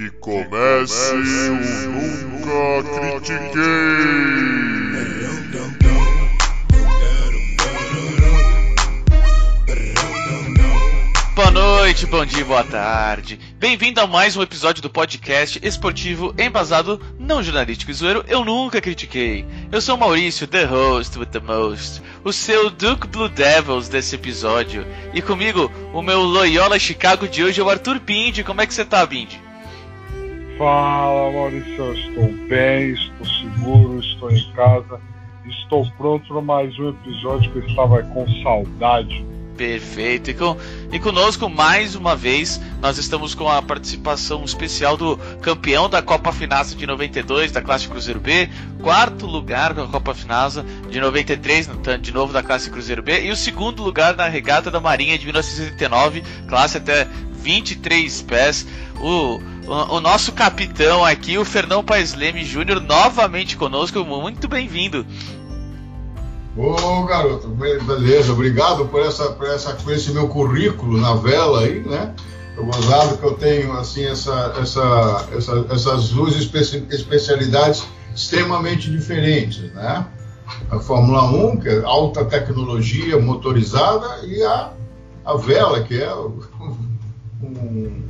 Que comece o Nunca Critiquei! Boa noite, bom dia, boa tarde. Bem-vindo a mais um episódio do podcast esportivo embasado não jornalístico e zoeiro Eu Nunca Critiquei. Eu sou Maurício, the host with the most, o seu Duke Blue Devils desse episódio. E comigo, o meu Loyola Chicago de hoje é o Arthur Bindi. Como é que você tá, Bindi? Fala Maurício, estou bem, estou seguro, estou em casa, estou pronto para mais um episódio que eu estava com saudade. Perfeito. E, com, e conosco, mais uma vez, nós estamos com a participação especial do campeão da Copa Finasa de 92, da classe Cruzeiro B, quarto lugar com a Copa Finasa de 93, de novo da classe Cruzeiro B, e o segundo lugar na regata da Marinha de 1979, classe até 23 pés. O, o, o nosso capitão aqui, o Fernão Paes Leme Júnior, novamente conosco. Muito bem-vindo. Ô garoto, beleza, obrigado por, essa, por, essa, por esse meu currículo na vela aí, né? Eu gozado que eu tenho assim essa, essa, essa, essas duas especi especialidades extremamente diferentes, né? A Fórmula 1, que é alta tecnologia motorizada, e a, a vela, que é um,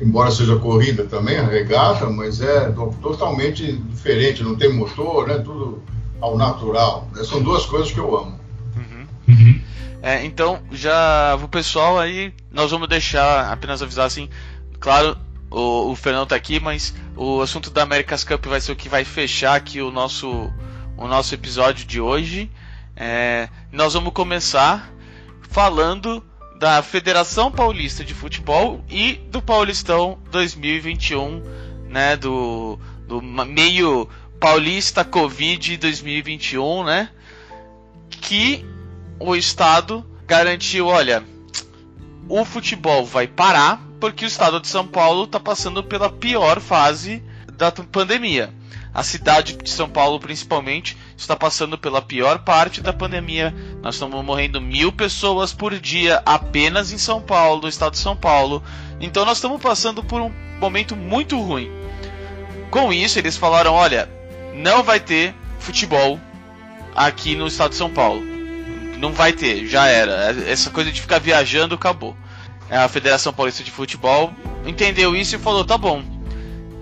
embora seja corrida também, a regata, mas é totalmente diferente, não tem motor, né? Tudo ao natural. Né? São duas coisas que eu amo. Uhum. Uhum. É, então, já o pessoal aí, nós vamos deixar apenas avisar assim, claro, o, o Fernando tá aqui, mas o assunto da America's Cup vai ser o que vai fechar aqui o nosso, o nosso episódio de hoje. É, nós vamos começar falando da Federação Paulista de Futebol e do Paulistão 2021, né, do, do meio Paulista Covid 2021, né? Que o Estado garantiu, olha, o futebol vai parar porque o Estado de São Paulo está passando pela pior fase da pandemia. A cidade de São Paulo, principalmente, está passando pela pior parte da pandemia. Nós estamos morrendo mil pessoas por dia apenas em São Paulo, no estado de São Paulo. Então nós estamos passando por um momento muito ruim. Com isso, eles falaram: olha, não vai ter futebol aqui no estado de São Paulo. Não vai ter, já era. Essa coisa de ficar viajando acabou. A Federação Paulista de Futebol entendeu isso e falou: tá bom.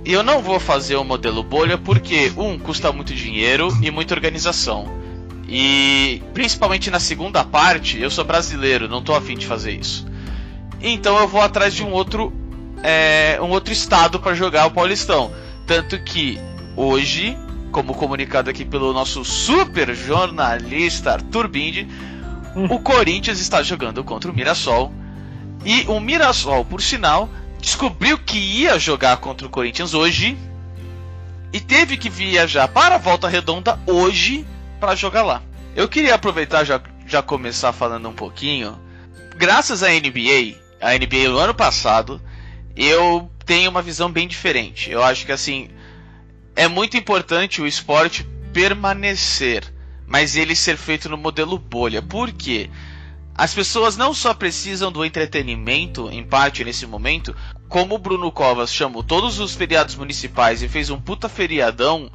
Eu não vou fazer o modelo bolha porque, um, custa muito dinheiro e muita organização. E principalmente na segunda parte, eu sou brasileiro, não tô afim de fazer isso. Então eu vou atrás de um outro, é, um outro estado para jogar o Paulistão. Tanto que hoje como comunicado aqui pelo nosso super jornalista Arthur Bindi, hum. o Corinthians está jogando contra o Mirassol. E o Mirassol, por sinal, descobriu que ia jogar contra o Corinthians hoje e teve que viajar para a Volta Redonda hoje para jogar lá. Eu queria aproveitar já já começar falando um pouquinho. Graças à NBA, a NBA no ano passado, eu tenho uma visão bem diferente. Eu acho que assim, é muito importante o esporte permanecer, mas ele ser feito no modelo bolha. Por quê? As pessoas não só precisam do entretenimento, em parte nesse momento, como o Bruno Covas chamou todos os feriados municipais e fez um puta feriadão,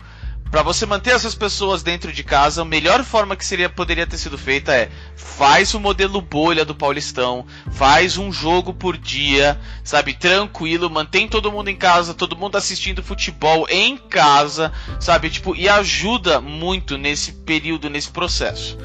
para você manter essas pessoas dentro de casa, a melhor forma que seria poderia ter sido feita é faz o modelo bolha do Paulistão, faz um jogo por dia, sabe, tranquilo, mantém todo mundo em casa, todo mundo assistindo futebol em casa, sabe, tipo, e ajuda muito nesse período, nesse processo.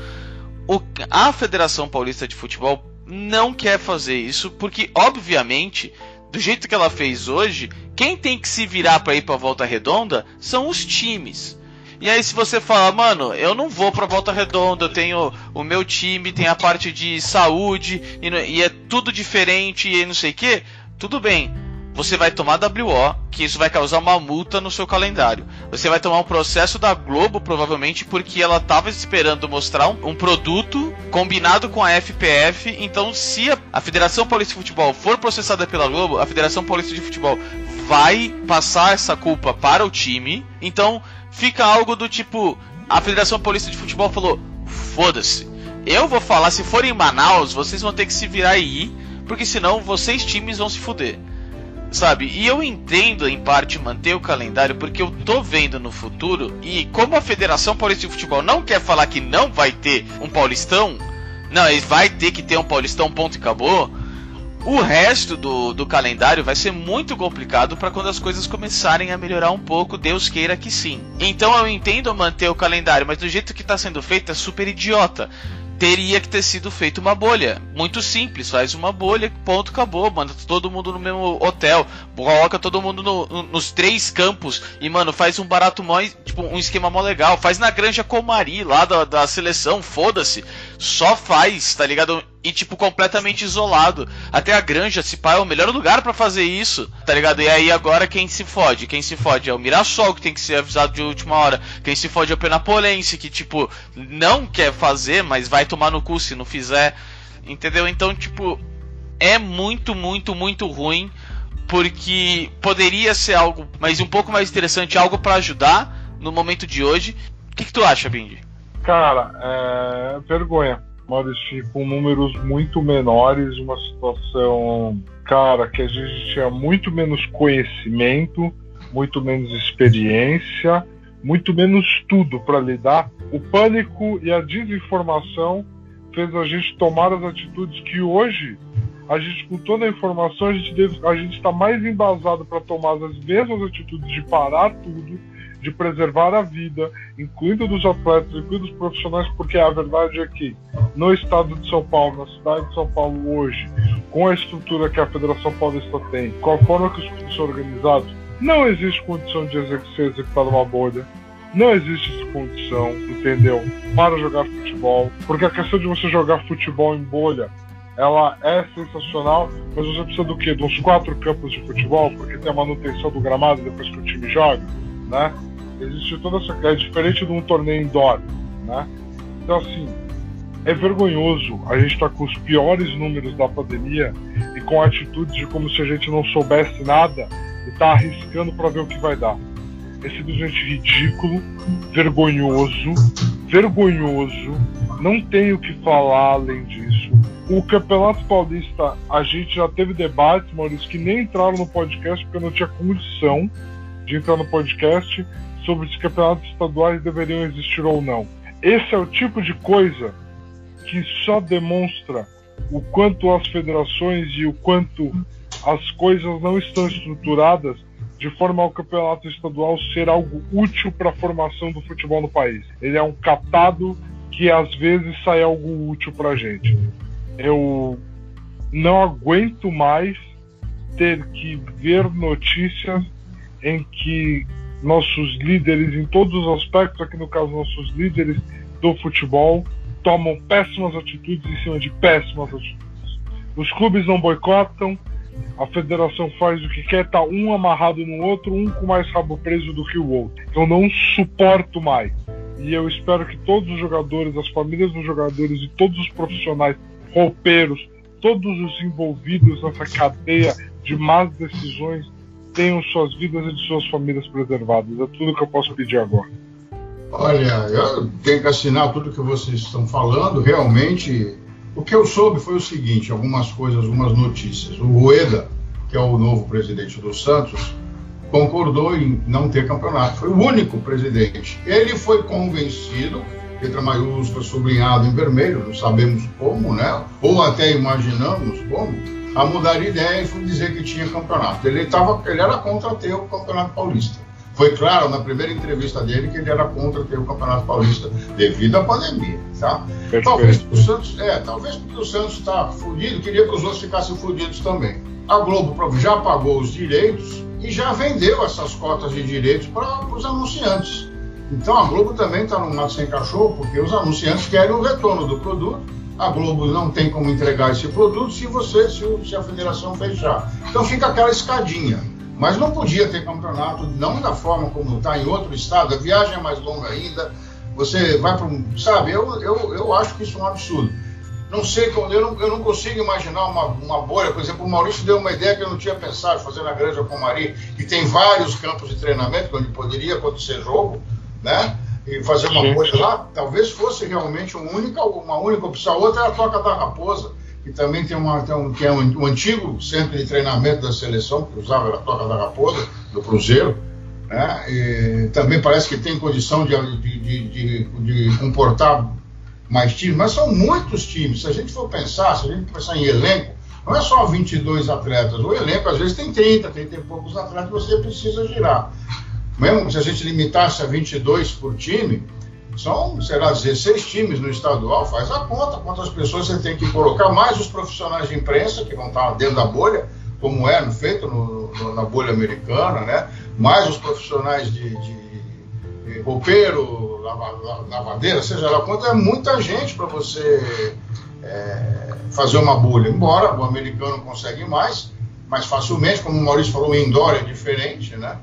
O, a Federação Paulista de Futebol não quer fazer isso porque, obviamente, do jeito que ela fez hoje, quem tem que se virar para ir para Volta Redonda são os times. E aí se você fala, mano, eu não vou pra Volta Redonda, eu tenho o meu time, tem a parte de saúde e, e é tudo diferente e não sei o que, tudo bem você vai tomar WO, que isso vai causar uma multa no seu calendário. Você vai tomar um processo da Globo, provavelmente, porque ela estava esperando mostrar um, um, produto combinado com a FPF. Então, se a, a Federação Paulista de Futebol for processada pela Globo, a Federação Paulista de Futebol vai passar essa culpa para o time. Então, fica algo do tipo: a Federação Paulista de Futebol falou: foda-se. Eu vou falar, se for em Manaus, vocês vão ter que se virar aí, porque senão vocês times vão se fuder. Sabe? E eu entendo em parte manter o calendário porque eu tô vendo no futuro e como a Federação Paulista de Futebol não quer falar que não vai ter um Paulistão, não, ele vai ter que ter um Paulistão, ponto e acabou. O resto do, do calendário vai ser muito complicado para quando as coisas começarem a melhorar um pouco, Deus queira que sim. Então eu entendo manter o calendário, mas do jeito que está sendo feito é super idiota teria que ter sido feito uma bolha. Muito simples, faz uma bolha, ponto, acabou. Manda todo mundo no mesmo hotel, coloca todo mundo no, no, nos três campos e, mano, faz um barato mó, tipo, um esquema mó legal. Faz na Granja Comari, lá da, da seleção, foda-se. Só faz, tá ligado? e, tipo, completamente isolado. Até a granja, se pá, é o melhor lugar para fazer isso, tá ligado? E aí agora quem se fode? Quem se fode é o Mirassol, que tem que ser avisado de última hora. Quem se fode é o Penapolense, que, tipo, não quer fazer, mas vai tomar no cu se não fizer. Entendeu? Então, tipo, é muito, muito, muito ruim. Porque poderia ser algo, mas um pouco mais interessante, algo para ajudar no momento de hoje. O que, que tu acha, Bindi? Cara, é vergonha Maurício, com números muito menores, uma situação, cara, que a gente tinha muito menos conhecimento, muito menos experiência, muito menos tudo para lidar. O pânico e a desinformação fez a gente tomar as atitudes que hoje a gente com toda a informação a gente a gente está mais embasado para tomar as mesmas atitudes de parar tudo de preservar a vida, incluindo dos atletas, incluindo dos profissionais, porque a verdade é que no estado de São Paulo, na cidade de São Paulo hoje, com a estrutura que a Federação Paulista tem, com a forma que os clubes são organizados, não existe condição de ser executado uma bolha. Não existe essa condição, entendeu? Para jogar futebol. Porque a questão de você jogar futebol em bolha ela é sensacional, mas você precisa do quê? De uns quatro campos de futebol, porque tem a manutenção do gramado depois que o time joga, né? Existe toda essa. É diferente de um torneio indoor, né? Então, assim, é vergonhoso a gente estar tá com os piores números da pandemia e com atitudes de como se a gente não soubesse nada e tá arriscando para ver o que vai dar. É simplesmente ridículo, vergonhoso, vergonhoso. Não tenho o que falar além disso. O Campeonato Paulista, a gente já teve debates, Maurício, que nem entraram no podcast porque não tinha condição de entrar no podcast sobre se campeonatos estaduais deveriam existir ou não. Esse é o tipo de coisa que só demonstra o quanto as federações e o quanto as coisas não estão estruturadas de forma ao campeonato estadual ser algo útil para a formação do futebol no país. Ele é um catado que às vezes sai algo útil para a gente. Eu não aguento mais ter que ver notícias em que nossos líderes em todos os aspectos, aqui no caso nossos líderes do futebol, tomam péssimas atitudes em cima de péssimas atitudes. Os clubes não boicotam, a federação faz o que quer, tá um amarrado no outro, um com mais rabo preso do que o outro. Eu não suporto mais. E eu espero que todos os jogadores, as famílias dos jogadores e todos os profissionais, roupeiros, todos os envolvidos nessa cadeia de más decisões tenham suas vidas e de suas famílias preservadas. É tudo que eu posso pedir agora. Olha, eu tenho que assinar tudo que vocês estão falando. Realmente, o que eu soube foi o seguinte: algumas coisas, algumas notícias. O Rueda, que é o novo presidente do Santos, concordou em não ter campeonato. Foi o único presidente. Ele foi convencido, letra maiúscula, sublinhado em vermelho, não sabemos como, né? Ou até imaginamos como a mudar de ideia e dizer que tinha campeonato. Ele, tava, ele era contra ter o Campeonato Paulista. Foi claro na primeira entrevista dele que ele era contra ter o Campeonato Paulista devido à pandemia, tá? Talvez o Santos, é, talvez porque o Santos está fudido, queria que os outros ficassem fudidos também. A Globo já pagou os direitos e já vendeu essas cotas de direitos para os anunciantes. Então a Globo também está no mato sem cachorro, porque os anunciantes querem o retorno do produto a Globo não tem como entregar esse produto se você, se, se a federação fechar. Então fica aquela escadinha. Mas não podia ter campeonato, não da forma como está em outro estado, a viagem é mais longa ainda, você vai para um. Sabe, eu, eu, eu acho que isso é um absurdo. Não sei, eu não, eu não consigo imaginar uma, uma bolha. Por exemplo, o Maurício deu uma ideia que eu não tinha pensado, fazer na Granja Comari, que tem vários campos de treinamento onde poderia acontecer jogo, né? E fazer uma coisa lá, talvez fosse realmente uma única, uma única opção. A outra é a Toca da Raposa, que também tem, uma, tem um, que é um, um, antigo centro de treinamento da seleção, que usava a Toca da Raposa, do Cruzeiro, né? E também parece que tem condição de, de, de, de, comportar mais times, mas são muitos times. Se a gente for pensar, se a gente pensar em elenco, não é só 22 atletas. O elenco às vezes tem 30, 30 e poucos atletas você precisa girar. Mesmo se a gente limitasse a 22 por time, são, será 16 times no estadual, faz a conta, quantas pessoas você tem que colocar, mais os profissionais de imprensa que vão estar dentro da bolha, como é feito no, no, na bolha americana, né? mais os profissionais de, de, de roupeiro, lava, lavadeira, seja lá quanto, é muita gente para você é, fazer uma bolha. Embora o americano consegue mais, mais facilmente, como o Maurício falou, o indoor é diferente, né?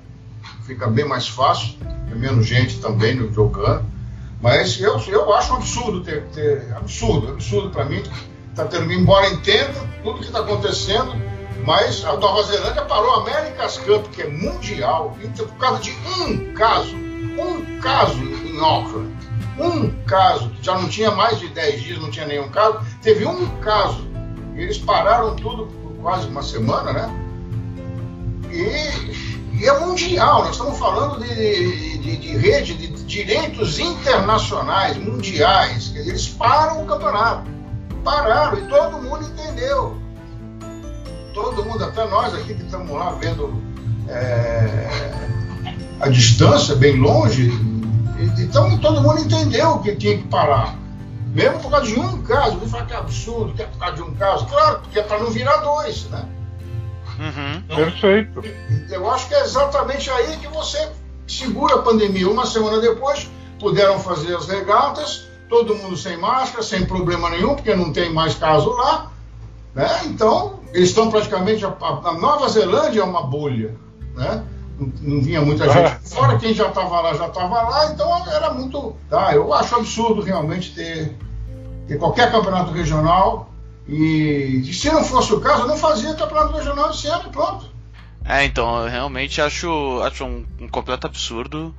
Fica bem mais fácil, tem menos gente também jogando. Mas eu, eu acho um absurdo ter, ter absurdo, absurdo para mim. Tá tendo, embora entenda tudo que está acontecendo, mas a Nova Zelândia parou a America's Cup, que é mundial, por causa de um caso, um caso em Auckland, um caso, já não tinha mais de 10 dias, não tinha nenhum caso, teve um caso. Eles pararam tudo por quase uma semana, né? E, e é mundial, nós estamos falando de, de, de rede de direitos internacionais, mundiais, eles param o campeonato. Pararam e todo mundo entendeu. Todo mundo, até nós aqui que estamos lá vendo é, a distância, bem longe, então todo mundo entendeu que tinha que parar. Mesmo por causa de um caso, me fala que é absurdo, que é por causa de um caso. Claro, porque é para não virar dois, né? Uhum. Então, Perfeito. Eu acho que é exatamente aí que você segura a pandemia. Uma semana depois, puderam fazer as regatas, todo mundo sem máscara, sem problema nenhum, porque não tem mais caso lá. Né? Então, eles estão praticamente. A, a, Nova Zelândia é uma bolha. Né? Não, não vinha muita gente. É. Fora quem já estava lá, já estava lá, então era muito. Tá, eu acho absurdo realmente ter, ter qualquer campeonato regional. E, se não fosse o caso, eu não fazia campeonato regional esse ano e pronto. É, então, eu realmente acho, acho um, um completo absurdo.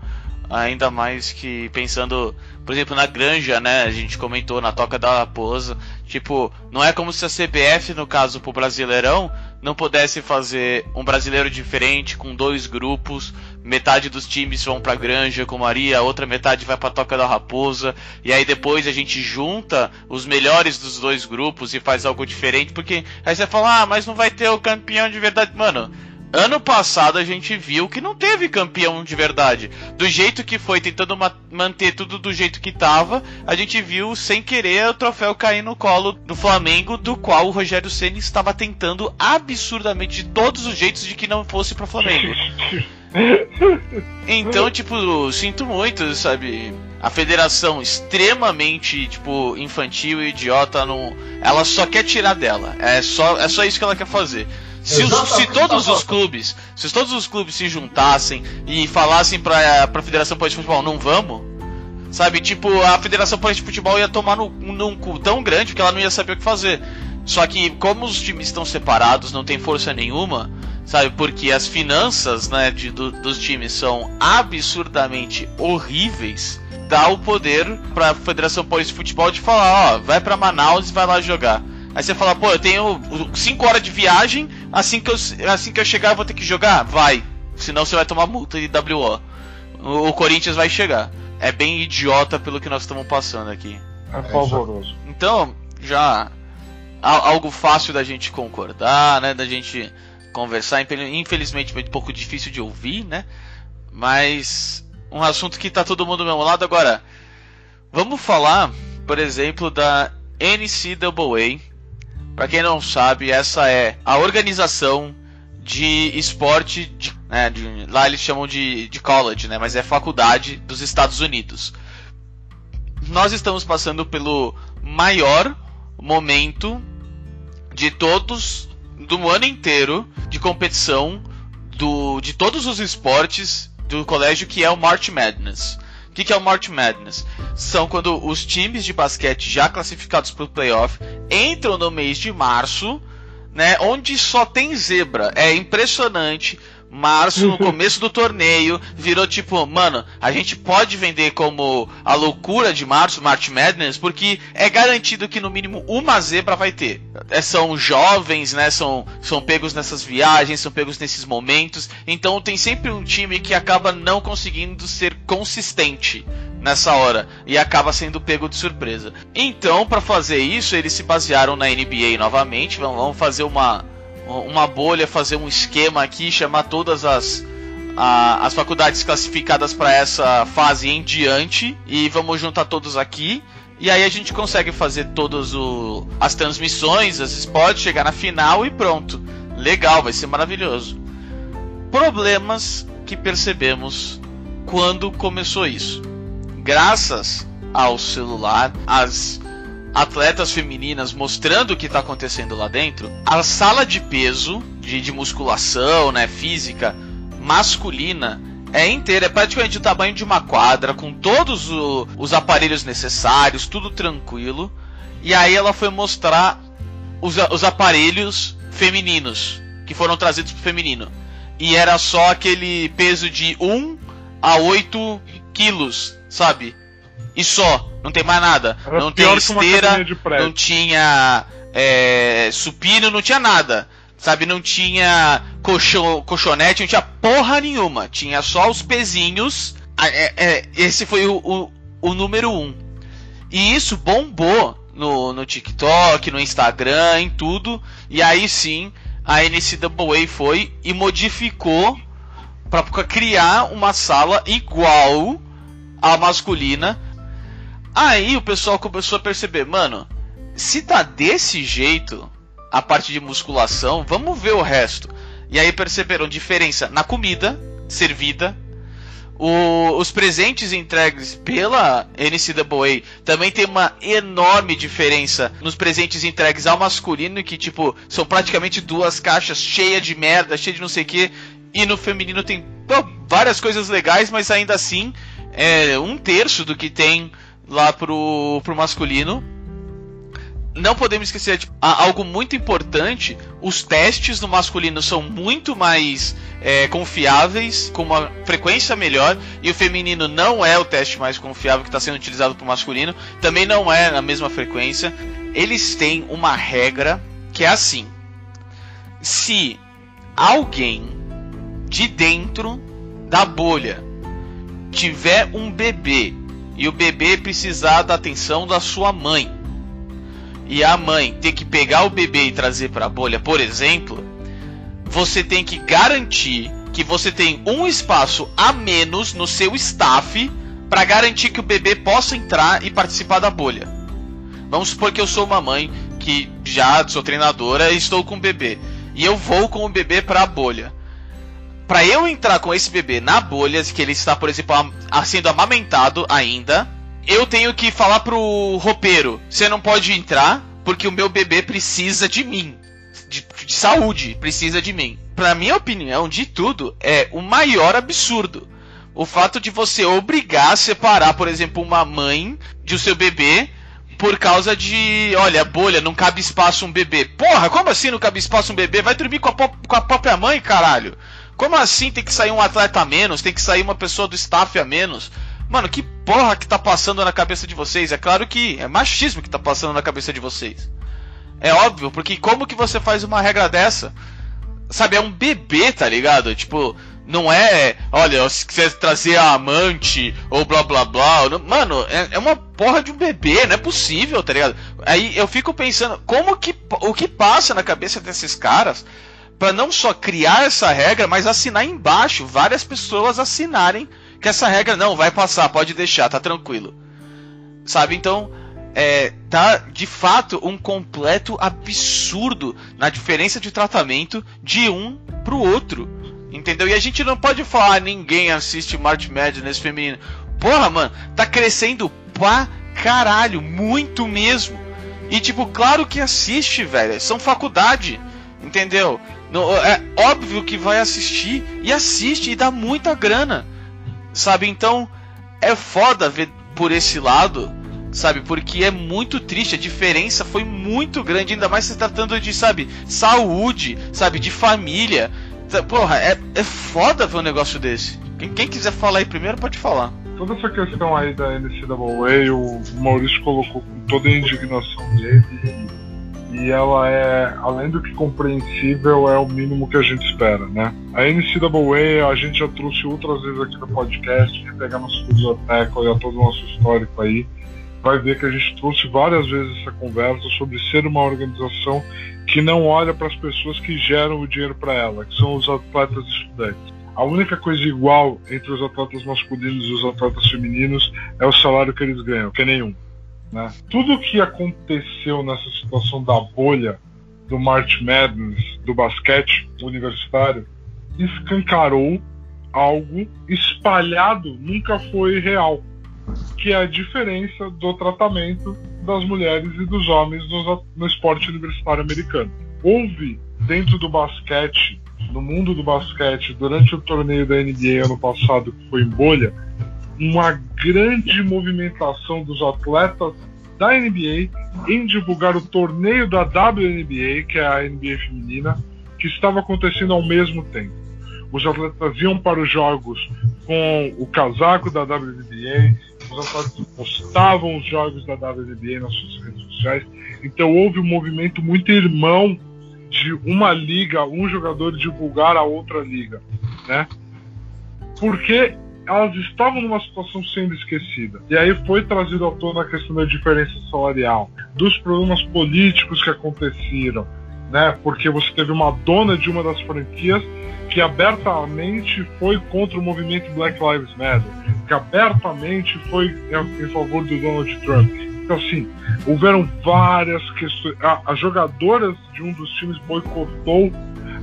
Ainda mais que pensando, por exemplo, na granja, né? A gente comentou na toca da raposa. Tipo, não é como se a CBF, no caso, pro Brasileirão, não pudesse fazer um brasileiro diferente, com dois grupos. Metade dos times vão pra granja com Maria, a outra metade vai pra toca da raposa. E aí depois a gente junta os melhores dos dois grupos e faz algo diferente. Porque aí você fala, ah, mas não vai ter o campeão de verdade. Mano Ano passado a gente viu que não teve campeão de verdade. Do jeito que foi, tentando ma manter tudo do jeito que tava, a gente viu sem querer o troféu cair no colo do Flamengo, do qual o Rogério Ceni estava tentando absurdamente de todos os jeitos de que não fosse pro Flamengo. Então, tipo, sinto muito, sabe? A federação extremamente, tipo, infantil e idiota, não... ela só quer tirar dela. É só, é só isso que ela quer fazer. Se, os, se, todos os clubes, se todos os clubes se juntassem e falassem pra, pra Federação Paulista de Futebol, não vamos, sabe? Tipo, a Federação Paulista de Futebol ia tomar no, num cu tão grande que ela não ia saber o que fazer. Só que, como os times estão separados, não tem força nenhuma, sabe? Porque as finanças né, de, do, dos times são absurdamente horríveis. Dá o poder pra Federação Paulista de Futebol de falar: ó, vai pra Manaus e vai lá jogar. Aí você fala, pô, eu tenho 5 horas de viagem, assim que, eu, assim que eu chegar eu vou ter que jogar? Vai. Senão você vai tomar multa de WO. O, o Corinthians vai chegar. É bem idiota pelo que nós estamos passando aqui. É pavoroso. Então, já algo fácil da gente concordar, né? Da gente conversar. Infelizmente, um pouco difícil de ouvir, né? Mas um assunto que tá todo mundo do mesmo lado. Agora, vamos falar, por exemplo, da NCAA, para quem não sabe, essa é a organização de esporte, de, né, de, lá eles chamam de, de college, né, mas é faculdade dos Estados Unidos. Nós estamos passando pelo maior momento de todos, do ano inteiro, de competição do, de todos os esportes do colégio, que é o March Madness. O que, que é o March Madness? São quando os times de basquete já classificados para o playoff entram no mês de março, né? Onde só tem zebra. É impressionante Março, no começo do torneio, virou tipo, mano, a gente pode vender como a loucura de março, March Madness, porque é garantido que no mínimo uma zebra vai ter. É, são jovens, né? São, são pegos nessas viagens, são pegos nesses momentos. Então tem sempre um time que acaba não conseguindo ser consistente nessa hora e acaba sendo pego de surpresa. Então, para fazer isso, eles se basearam na NBA novamente. Vamos fazer uma uma bolha, fazer um esquema aqui, chamar todas as a, as faculdades classificadas para essa fase em diante e vamos juntar todos aqui. E aí a gente consegue fazer todas as transmissões, as spots, chegar na final e pronto. Legal, vai ser maravilhoso. Problemas que percebemos quando começou isso. Graças ao celular, as atletas femininas mostrando o que está acontecendo lá dentro, a sala de peso, de, de musculação, né, física, masculina, é inteira, é praticamente o tamanho de uma quadra, com todos o, os aparelhos necessários, tudo tranquilo. E aí ela foi mostrar os, os aparelhos femininos, que foram trazidos pro feminino. E era só aquele peso de 1 a 8 quilos, sabe? E só. Não tem mais nada. Era não tem esteira, não tinha é, supino, não tinha nada. Sabe, não tinha colchão, colchonete, não tinha porra nenhuma. Tinha só os pezinhos. É, é, esse foi o, o, o, número um. E isso bombou no, no TikTok, no Instagram, em tudo. E aí sim, a NCAA foi e modificou para criar uma sala igual à masculina Aí o pessoal começou a perceber, mano, se tá desse jeito a parte de musculação, vamos ver o resto. E aí perceberam diferença na comida servida, o, os presentes entregues pela NCAA também tem uma enorme diferença nos presentes entregues ao masculino, que tipo, são praticamente duas caixas cheias de merda, cheias de não sei o que, e no feminino tem pô, várias coisas legais, mas ainda assim é um terço do que tem lá pro, pro masculino. Não podemos esquecer de algo muito importante: os testes no masculino são muito mais é, confiáveis, com uma frequência melhor, e o feminino não é o teste mais confiável que está sendo utilizado para o masculino, também não é na mesma frequência. Eles têm uma regra que é assim: se alguém de dentro da bolha tiver um bebê e o bebê precisar da atenção da sua mãe, e a mãe ter que pegar o bebê e trazer para a bolha, por exemplo, você tem que garantir que você tem um espaço a menos no seu staff para garantir que o bebê possa entrar e participar da bolha. Vamos supor que eu sou uma mãe que já sou treinadora e estou com o bebê. E eu vou com o bebê para a bolha para eu entrar com esse bebê na bolha, que ele está, por exemplo, sendo amamentado ainda, eu tenho que falar pro roupeiro: você não pode entrar porque o meu bebê precisa de mim. De, de saúde, precisa de mim. Pra minha opinião, de tudo, é o maior absurdo. O fato de você obrigar a separar, por exemplo, uma mãe de o seu bebê por causa de, olha, bolha, não cabe espaço um bebê. Porra, como assim não cabe espaço um bebê? Vai dormir com a, com a própria mãe, caralho. Como assim tem que sair um atleta a menos? Tem que sair uma pessoa do staff a menos? Mano, que porra que tá passando na cabeça de vocês? É claro que é machismo que tá passando na cabeça de vocês. É óbvio, porque como que você faz uma regra dessa? Sabe, é um bebê, tá ligado? Tipo, não é, olha, se quiser trazer a amante ou blá blá blá. Mano, é, é, uma porra de um bebê, não é possível, tá ligado? Aí eu fico pensando, como que o que passa na cabeça desses caras para não só criar essa regra, mas assinar embaixo, várias pessoas assinarem que essa regra não vai passar, pode deixar, tá tranquilo. Sabe? Então, é, tá de fato um completo absurdo na diferença de tratamento de um pro outro. Entendeu? E a gente não pode falar ah, ninguém assiste March Madness feminino. Porra, mano, tá crescendo pra caralho, muito mesmo. E tipo, claro que assiste, velho. São faculdade. Entendeu? É óbvio que vai assistir e assiste e dá muita grana. Sabe? Então é foda ver por esse lado, sabe? Porque é muito triste, a diferença foi muito grande, ainda mais se tratando de, sabe, saúde, sabe, de família. Porra, é, é foda ver um negócio desse. Quem, quem quiser falar aí primeiro, pode falar. Toda essa questão aí da NCAA, o Maurício colocou com toda a indignação dele. E ela é, além do que compreensível, é o mínimo que a gente espera, né? A NCAA a gente já trouxe outras vezes aqui no podcast, que pegar nossa biblioteca, olhar todo o nosso histórico aí, vai ver que a gente trouxe várias vezes essa conversa sobre ser uma organização que não olha para as pessoas que geram o dinheiro para ela, que são os atletas estudantes. A única coisa igual entre os atletas masculinos e os atletas femininos é o salário que eles ganham, que é nenhum. Né? Tudo o que aconteceu nessa situação da bolha do March Madness do basquete universitário escancarou algo espalhado, nunca foi real, que é a diferença do tratamento das mulheres e dos homens no, no esporte universitário americano. Houve dentro do basquete, no mundo do basquete, durante o torneio da NBA ano passado, que foi em bolha, uma grande movimentação dos atletas da NBA em divulgar o torneio da WNBA, que é a NBA feminina, que estava acontecendo ao mesmo tempo. Os atletas iam para os jogos com o casaco da WNBA, os atletas postavam os jogos da WNBA nas suas redes sociais. Então houve um movimento muito irmão de uma liga, um jogador divulgar a outra liga, né? Porque elas estavam numa situação sendo esquecida. E aí foi trazido à tona a questão da diferença salarial, dos problemas políticos que aconteceram, né? Porque você teve uma dona de uma das franquias que abertamente foi contra o movimento Black Lives Matter, que abertamente foi em favor do Donald Trump. Então, assim, houveram várias questões. As jogadoras de um dos times boicotou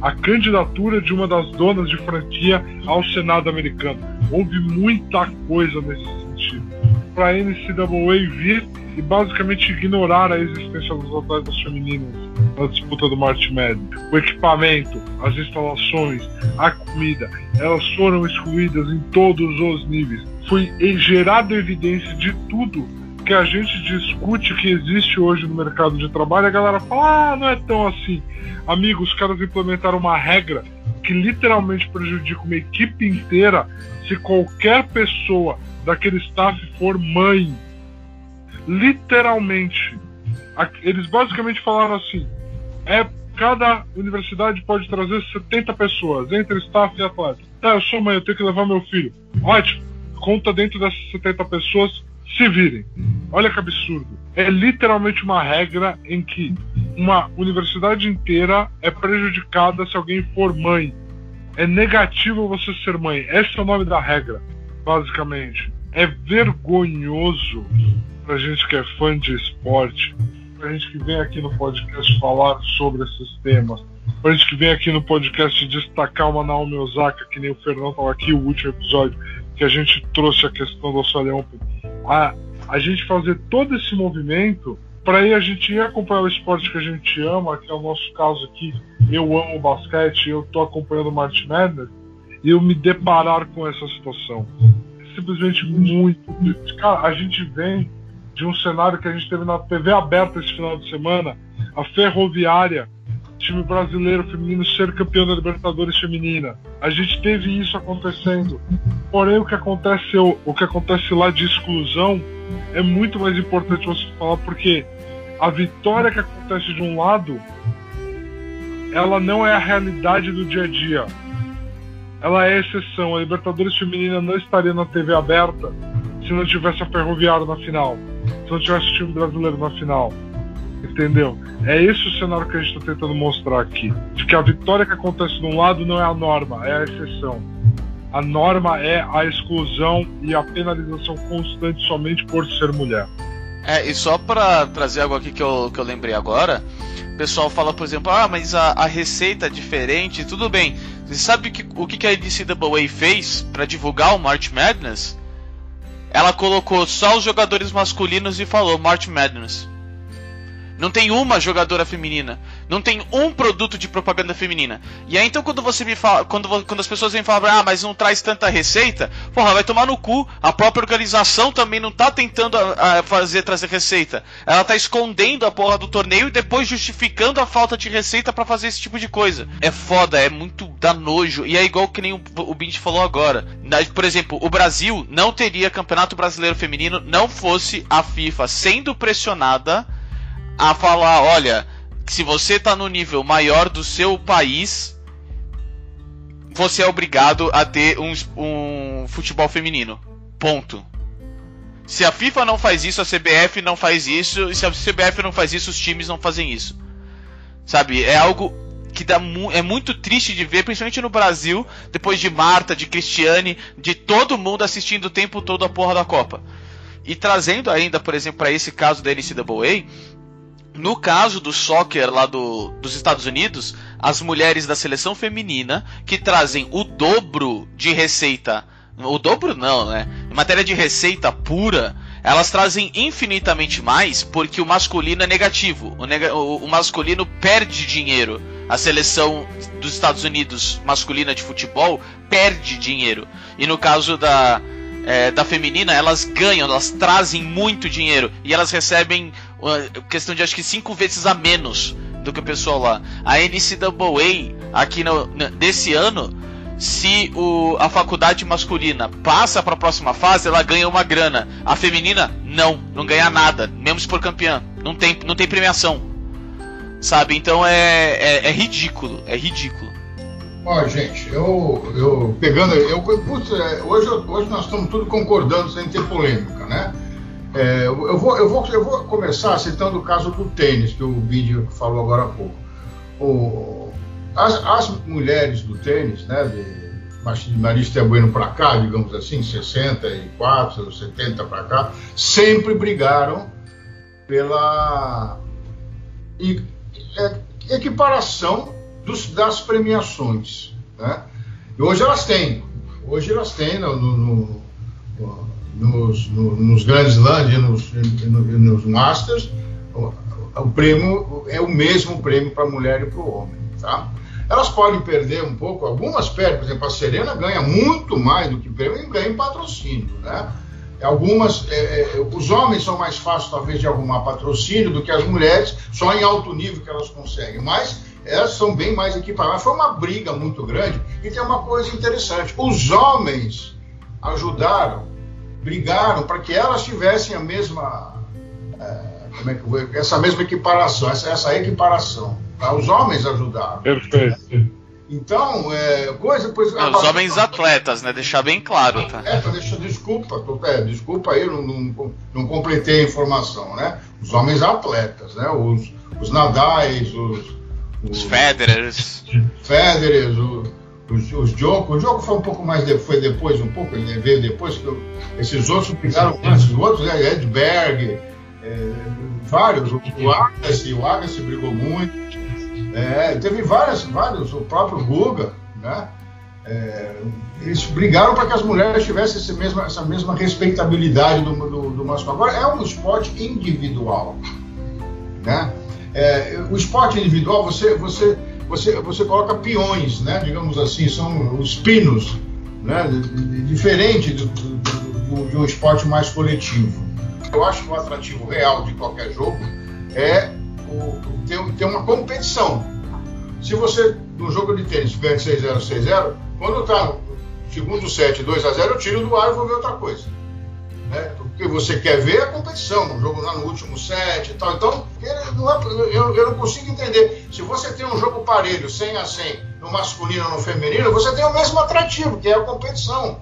a candidatura de uma das donas de franquia ao Senado americano. Houve muita coisa nesse sentido. Para a NCAA vir e basicamente ignorar a existência dos atletas femininos na disputa do March Madness. O equipamento, as instalações, a comida, elas foram excluídas em todos os níveis. Foi gerada evidência de tudo que a gente discute que existe hoje no mercado de trabalho, a galera fala, ah, não é tão assim. Amigos, os caras implementaram uma regra que literalmente prejudica uma equipe inteira se qualquer pessoa daquele staff for mãe. Literalmente. Eles basicamente falaram assim: é cada universidade pode trazer 70 pessoas, entre staff e atleta. Tá, eu sou mãe, eu tenho que levar meu filho. Ótimo, conta dentro dessas 70 pessoas se virem. Olha que absurdo. É literalmente uma regra em que uma universidade inteira é prejudicada se alguém for mãe. É negativo você ser mãe. Esse é o nome da regra, basicamente. É vergonhoso pra gente que é fã de esporte, pra gente que vem aqui no podcast falar sobre esses temas, pra gente que vem aqui no podcast destacar uma Naomi Osaka, que nem o Fernando estava aqui, o último episódio, que a gente trouxe a questão do Australian a, a gente fazer todo esse movimento para aí a gente ir acompanhar o esporte que a gente ama, que é o nosso caso aqui. Eu amo o basquete, eu tô acompanhando o March Madness e eu me deparar com essa situação. Simplesmente muito. Cara, a gente vem de um cenário que a gente teve na TV aberta esse final de semana, a Ferroviária time brasileiro feminino ser campeão da Libertadores feminina. A gente teve isso acontecendo. Porém, o que aconteceu, o que acontece lá de exclusão é muito mais importante você falar porque a vitória que acontece de um lado, ela não é a realidade do dia a dia. Ela é exceção. A Libertadores feminina não estaria na TV aberta se não tivesse a Ferroviária na final, se não tivesse o time brasileiro na final. Entendeu? É esse o cenário que a gente está tentando mostrar aqui. De que a vitória que acontece de um lado não é a norma, é a exceção. A norma é a exclusão e a penalização constante somente por ser mulher. É, e só para trazer algo aqui que eu, que eu lembrei agora, o pessoal fala, por exemplo, ah, mas a, a receita é diferente, tudo bem. Você sabe que, o que a NCAA fez para divulgar o March Madness? Ela colocou só os jogadores masculinos e falou March Madness. Não tem uma jogadora feminina. Não tem um produto de propaganda feminina. E aí então quando você me fala. Quando, quando as pessoas vêm falar, ah, mas não traz tanta receita, porra, vai tomar no cu. A própria organização também não tá tentando a, a fazer trazer receita. Ela tá escondendo a porra do torneio e depois justificando a falta de receita para fazer esse tipo de coisa. É foda, é muito da nojo. E é igual que nem o, o Bint falou agora. Por exemplo, o Brasil não teria campeonato brasileiro feminino não fosse a FIFA sendo pressionada a falar, olha, se você tá no nível maior do seu país, você é obrigado a ter um, um futebol feminino. Ponto. Se a FIFA não faz isso, a CBF não faz isso, e se a CBF não faz isso, os times não fazem isso. Sabe? É algo que dá mu é muito triste de ver, principalmente no Brasil, depois de Marta, de Cristiane, de todo mundo assistindo o tempo todo a porra da Copa. E trazendo ainda, por exemplo, para esse caso da NCAA, no caso do soccer lá do, dos Estados Unidos, as mulheres da seleção feminina que trazem o dobro de receita, o dobro não, né? Em matéria de receita pura, elas trazem infinitamente mais porque o masculino é negativo. O, nega, o, o masculino perde dinheiro. A seleção dos Estados Unidos masculina de futebol perde dinheiro. E no caso da, é, da feminina, elas ganham, elas trazem muito dinheiro e elas recebem questão de acho que cinco vezes a menos do que o pessoal lá. A NCAA aqui no, desse ano, se o, a faculdade masculina passa para a próxima fase, ela ganha uma grana. A feminina não, não ganha nada, mesmo se for campeã, não tem, não tem premiação, sabe? Então é, é, é ridículo, é ridículo. Ó, gente, eu, eu pegando. Eu, putz, é, hoje, hoje nós estamos tudo concordando sem ter polêmica, né? É, eu, vou, eu, vou, eu vou começar citando o caso do tênis, que o vídeo falou agora há pouco. O, as, as mulheres do tênis, né, de Marista Bueno para cá, digamos assim, 64, 70 para cá, sempre brigaram pela é, equiparação dos, das premiações. Né? E hoje elas têm. Hoje elas têm no, no, no, nos, nos grandes lands nos, nos Masters, o, o, prêmio é o mesmo prêmio para a mulher e para o homem. Tá? Elas podem perder um pouco, algumas perdem, por exemplo, a Serena ganha muito mais do que prêmio e ganha em patrocínio. Né? Algumas, é, é, os homens são mais fáceis, talvez, de arrumar patrocínio do que as mulheres, só em alto nível que elas conseguem. Mas elas são bem mais equiparadas. Foi uma briga muito grande e tem uma coisa interessante: os homens ajudaram, brigaram para que elas tivessem a mesma, é, como é que vou, essa mesma equiparação, essa, essa equiparação. Tá? Os homens ajudaram. Perfeito. Então, é, coisa. Pois, não, os homens atletas, né? Deixar bem claro, tá? É, deixa, desculpa, tô, é, desculpa aí, não, não, não, completei a informação, né? Os homens atletas, né? Os, os Nadais, os, os Federers. Federers, o, os, os. O Joko foi um pouco mais, de, foi depois, um pouco, ele veio depois, esses outros ficaram antes, os outros, é, Edberg, é, vários, o, o Agassi, o Agassi brigou muito. É, teve várias, vários, o próprio Guga, né? É, eles brigaram para que as mulheres tivessem essa mesma, essa mesma respeitabilidade do, do, do masculino. Agora, é um esporte individual, né? É, o esporte individual, você, você, você, você coloca peões, né? digamos assim, são os pinos, né? diferente do, do, de um esporte mais coletivo. Eu acho que o atrativo real de qualquer jogo é o, ter, ter uma competição. Se você, no jogo de tênis, perde 6-0, 6-0, quando está segundo set 2 a 0 eu tiro do ar e vou ver outra coisa. Né? Que você quer ver é a competição, o jogo lá no último set e tal. Então, é, eu, eu, não consigo entender. Se você tem um jogo parelho, 100 a 100, no masculino ou no feminino, você tem o mesmo atrativo, que é a competição.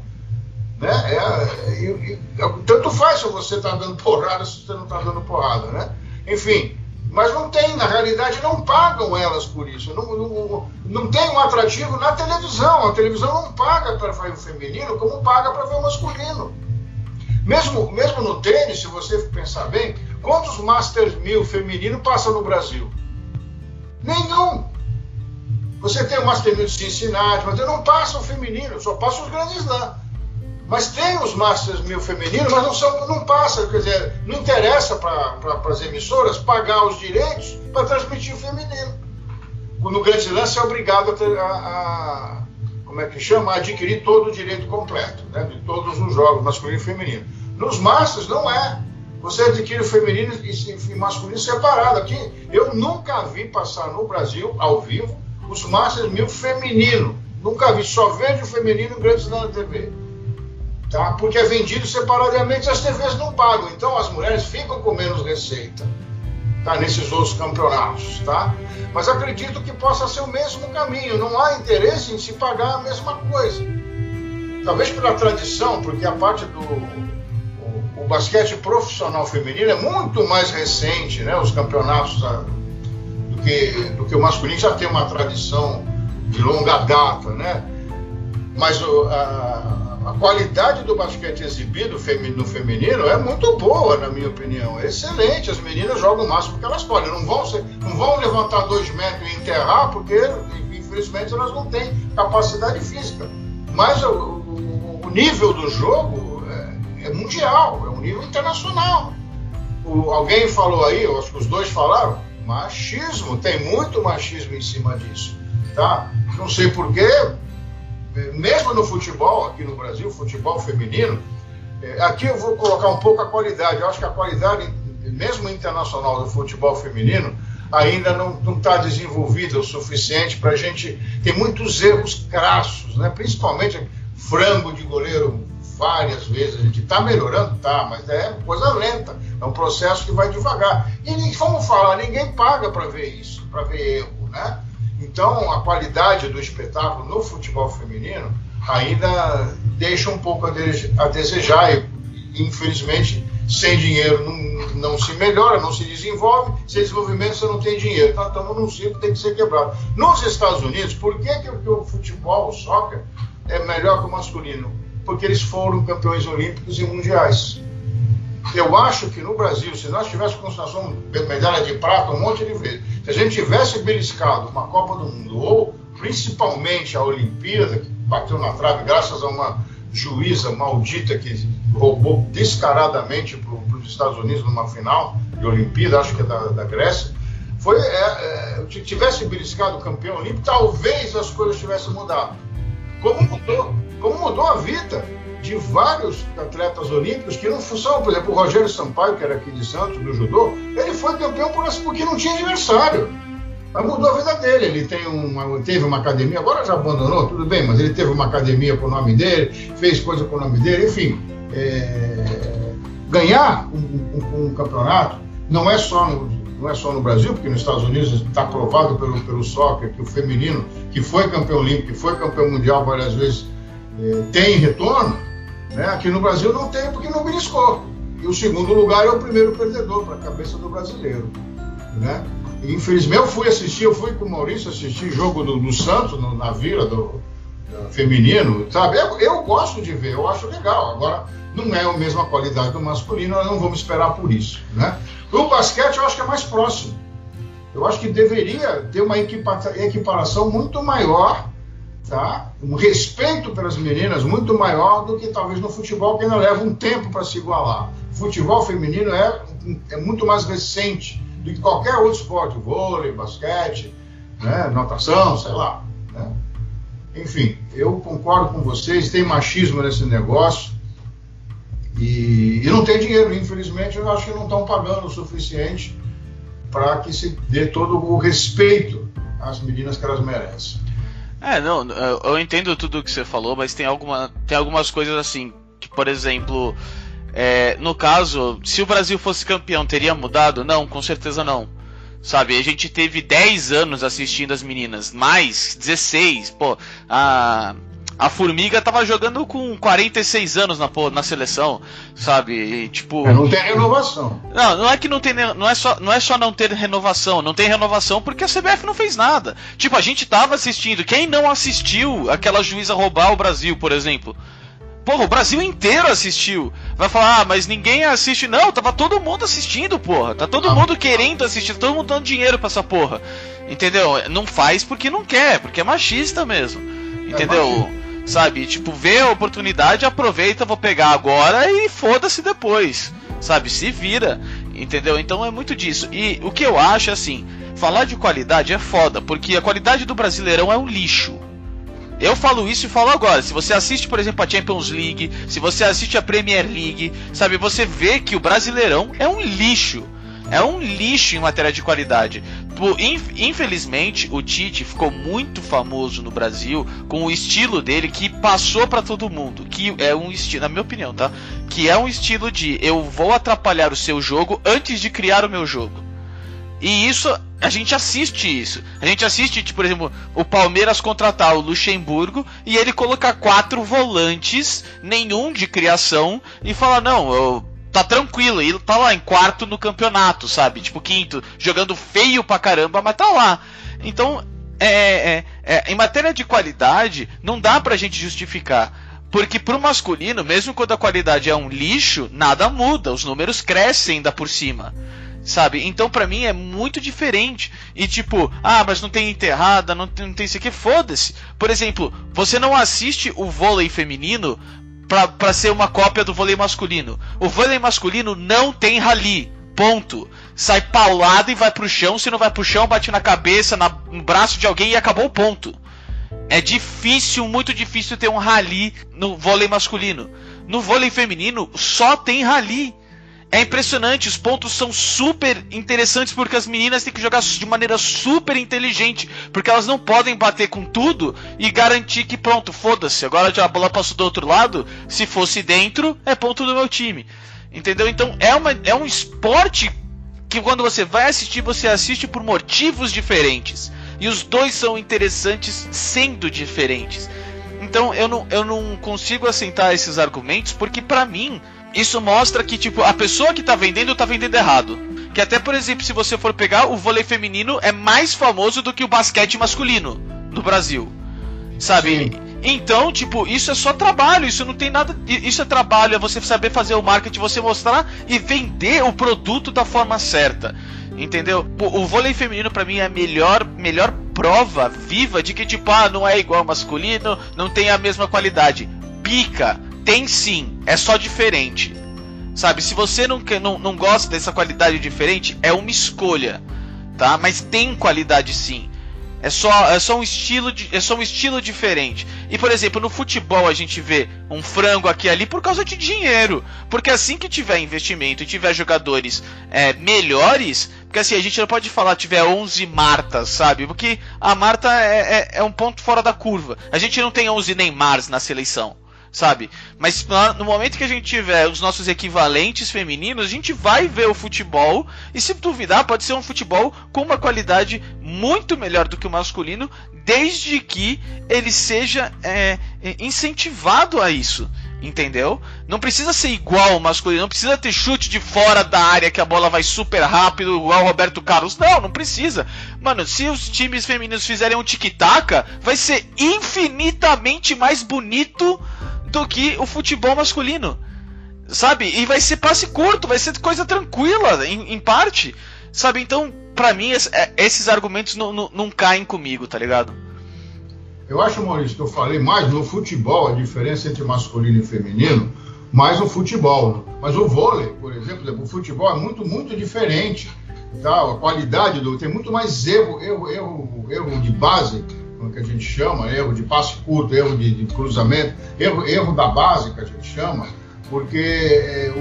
Né? É, é, é, tanto faz se você está dando porrada, se você não está dando porrada. Né? Enfim, mas não tem, na realidade, não pagam elas por isso. Não, não, não tem um atrativo na televisão. A televisão não paga para ver o feminino como paga para ver o masculino. Mesmo, mesmo no tênis, se você pensar bem, quantos Masters 1000 feminino passam no Brasil? Nenhum. Você tem o Master 1000 de Cincinnati, mas não passa o feminino, só passa os grandes lá. Mas tem os Masters mil femininos, mas não, são, não passa, quer dizer, não interessa para pra, as emissoras pagar os direitos para transmitir o feminino. No Grande Lance é obrigado a, a, como é que chama? Adquirir todo o direito completo, né, de todos os jogos, masculino e feminino. Nos Masters não é. Você adquire o feminino e, masculino separado. Aqui eu nunca vi passar no Brasil, ao vivo, os Masters mil feminino. Nunca vi, só vejo o feminino em Grande Lance TV tá? porque é vendido separadamente as TVs não pagam. Então as mulheres ficam com menos receita tá? nesses outros campeonatos. Tá? Mas acredito que possa ser o mesmo caminho. Não há interesse em se pagar a mesma coisa. Talvez pela tradição, porque a parte do o, o basquete profissional feminino é muito mais recente, né? os campeonatos a, do, que, do que o masculino já tem uma tradição de longa data. Né? Mas o, a, a qualidade do basquete exibido no feminino é muito boa, na minha opinião. É excelente. As meninas jogam o máximo que elas podem. Não vão, ser, não vão levantar dois metros e enterrar, porque, infelizmente, elas não têm capacidade física. Mas o, o, o nível do jogo é, é, mundial, é um nível internacional. O, alguém falou aí, acho que os dois falaram, machismo, tem muito machismo em cima disso. Tá? Não sei porquê, mesmo no futebol, aqui no Brasil, futebol feminino, é, aqui eu vou colocar um pouco a qualidade. Eu acho que a qualidade, mesmo internacional do futebol feminino, ainda não está desenvolvida o suficiente para a gente. Tem muitos erros crassos, né? principalmente frango de goleiro várias vezes. A gente está melhorando, tá, mas é coisa lenta. É um processo que vai devagar. E vamos falar, ninguém paga para ver isso, para ver erro, né? Então, a qualidade do espetáculo no futebol feminino ainda deixa um pouco a desejar e, infelizmente, sem dinheiro não, não se melhora, não se desenvolve, sem desenvolvimento você não tem dinheiro. Então, estamos num ciclo que tem que ser quebrado. Nos Estados Unidos, por que, que o futebol, o soccer, é melhor que o masculino? Porque eles foram campeões olímpicos e mundiais. Eu acho que no Brasil, se nós tivéssemos constatação medalha de prata um monte de vezes, se a gente tivesse beliscado uma Copa do Mundo, ou principalmente a Olimpíada, que bateu na trave graças a uma juíza maldita que roubou descaradamente para os Estados Unidos numa final de Olimpíada, acho que é da, da Grécia, foi, é, é, tivesse beliscado o campeão olímpico, talvez as coisas tivessem mudado. Como mudou? Como mudou a vida? De vários atletas olímpicos que não são, por exemplo, o Rogério Sampaio, que era aqui de Santos, do judô, ele foi campeão por, porque não tinha adversário. Mas mudou a vida dele. Ele tem uma, teve uma academia, agora já abandonou, tudo bem, mas ele teve uma academia com o nome dele, fez coisa com o nome dele, enfim. É, ganhar um, um, um, campeonato não é só no, não é só no Brasil, porque nos Estados Unidos está provado pelo, pelo soccer que o feminino, que foi campeão olímpico, que foi campeão mundial várias vezes, é, tem retorno. Né? Aqui no Brasil não tem porque não beliscou. E o segundo lugar é o primeiro perdedor para a cabeça do brasileiro. Né? E, infelizmente eu fui assistir, eu fui com o Maurício assistir jogo do, do Santos no, na vila do, do, feminino, sabe? Eu, eu gosto de ver, eu acho legal. Agora não é a mesma qualidade do masculino, nós não vamos esperar por isso. Né? O basquete eu acho que é mais próximo. Eu acho que deveria ter uma equiparação muito maior tá? um respeito pelas meninas muito maior do que talvez no futebol, que ainda leva um tempo para se igualar. O futebol feminino é, é muito mais recente do que qualquer outro esporte, vôlei, basquete, né? natação, sei lá. Né? Enfim, eu concordo com vocês, tem machismo nesse negócio e, e não tem dinheiro, infelizmente, eu acho que não estão pagando o suficiente para que se dê todo o respeito às meninas que elas merecem. É, não, eu entendo tudo o que você falou, mas tem, alguma, tem algumas coisas assim, que, por exemplo, é, no caso, se o Brasil fosse campeão, teria mudado? Não, com certeza não. Sabe, a gente teve 10 anos assistindo as meninas, mais 16, pô, a, a Formiga tava jogando com 46 anos na, na seleção, sabe? E, tipo. É, não tem renovação. Não, não é que não tem. Não é, só, não é só não ter renovação. Não tem renovação porque a CBF não fez nada. Tipo, a gente tava assistindo. Quem não assistiu aquela juíza roubar o Brasil, por exemplo? Porra, o Brasil inteiro assistiu. Vai falar, ah, mas ninguém assiste. Não, tava todo mundo assistindo, porra. Tá todo mundo querendo assistir, todo mundo dando dinheiro pra essa porra. Entendeu? Não faz porque não quer, porque é machista mesmo. É entendeu? É Sabe? Tipo, vê a oportunidade, aproveita, vou pegar agora e foda-se depois. Sabe? Se vira. Entendeu? Então é muito disso. E o que eu acho é assim: falar de qualidade é foda, porque a qualidade do Brasileirão é um lixo. Eu falo isso e falo agora. Se você assiste, por exemplo, a Champions League, se você assiste a Premier League, sabe, você vê que o Brasileirão é um lixo. É um lixo em matéria de qualidade. Infelizmente, o Tite ficou muito famoso no Brasil com o estilo dele que passou para todo mundo. Que é um estilo, na minha opinião, tá? Que é um estilo de eu vou atrapalhar o seu jogo antes de criar o meu jogo. E isso, a gente assiste isso. A gente assiste, tipo, por exemplo, o Palmeiras contratar o Luxemburgo e ele colocar quatro volantes, nenhum de criação, e falar: não, eu, tá tranquilo. E tá lá em quarto no campeonato, sabe? Tipo, quinto, jogando feio pra caramba, mas tá lá. Então, é, é, é, em matéria de qualidade, não dá pra gente justificar. Porque pro masculino, mesmo quando a qualidade é um lixo, nada muda, os números crescem ainda por cima sabe? Então para mim é muito diferente. E tipo, ah, mas não tem enterrada, não tem, não tem isso aqui, foda-se. Por exemplo, você não assiste o vôlei feminino pra ser uma cópia do vôlei masculino. O vôlei masculino não tem rally. Ponto. Sai paulado e vai pro chão. Se não vai pro chão, bate na cabeça, na, no braço de alguém e acabou o ponto. É difícil, muito difícil ter um rally no vôlei masculino. No vôlei feminino só tem rally. É impressionante, os pontos são super interessantes porque as meninas têm que jogar de maneira super inteligente, porque elas não podem bater com tudo e garantir que pronto, foda-se, agora a bola passou do outro lado, se fosse dentro, é ponto do meu time. Entendeu? Então é, uma, é um esporte que quando você vai assistir, você assiste por motivos diferentes. E os dois são interessantes sendo diferentes. Então eu não, eu não consigo assentar esses argumentos porque para mim isso mostra que, tipo, a pessoa que tá vendendo tá vendendo errado. Que até, por exemplo, se você for pegar, o vôlei feminino é mais famoso do que o basquete masculino no Brasil. Sabe? Sim. Então, tipo, isso é só trabalho, isso não tem nada. Isso é trabalho, é você saber fazer o marketing, você mostrar e vender o produto da forma certa. Entendeu? O, o vôlei feminino para mim é a melhor, melhor prova viva de que, tipo, ah, não é igual ao masculino, não tem a mesma qualidade. Pica! Tem sim, é só diferente. Sabe, se você não, não, não gosta dessa qualidade diferente, é uma escolha, tá? Mas tem qualidade sim. É só, é só um estilo de, é só um estilo diferente. E por exemplo, no futebol a gente vê um frango aqui e ali por causa de dinheiro. Porque assim que tiver investimento e tiver jogadores é, melhores, porque assim a gente não pode falar tiver 11 Martas, sabe? Porque a Marta é, é, é um ponto fora da curva. A gente não tem 11 Neymars na seleção sabe? Mas no momento que a gente tiver os nossos equivalentes femininos, a gente vai ver o futebol e se duvidar, pode ser um futebol com uma qualidade muito melhor do que o masculino, desde que ele seja é, é incentivado a isso. Entendeu? Não precisa ser igual ao masculino, não precisa ter chute de fora da área que a bola vai super rápido, igual o Roberto Carlos. Não, não precisa. Mano, se os times femininos fizerem um tic-tac, vai ser infinitamente mais bonito do que o futebol masculino. Sabe? E vai ser passe curto, vai ser coisa tranquila, em, em parte. Sabe? Então, para mim, é, esses argumentos não, não, não caem comigo, tá ligado? Eu acho, Maurício, que eu falei mais no futebol, a diferença entre masculino e feminino, mais no futebol. Mas o vôlei, por exemplo, o futebol é muito, muito diferente. Tá? A qualidade do. tem muito mais erro, erro, erro, erro de base que a gente chama, erro de passe curto, erro de, de cruzamento, erro, erro da base que a gente chama, porque é,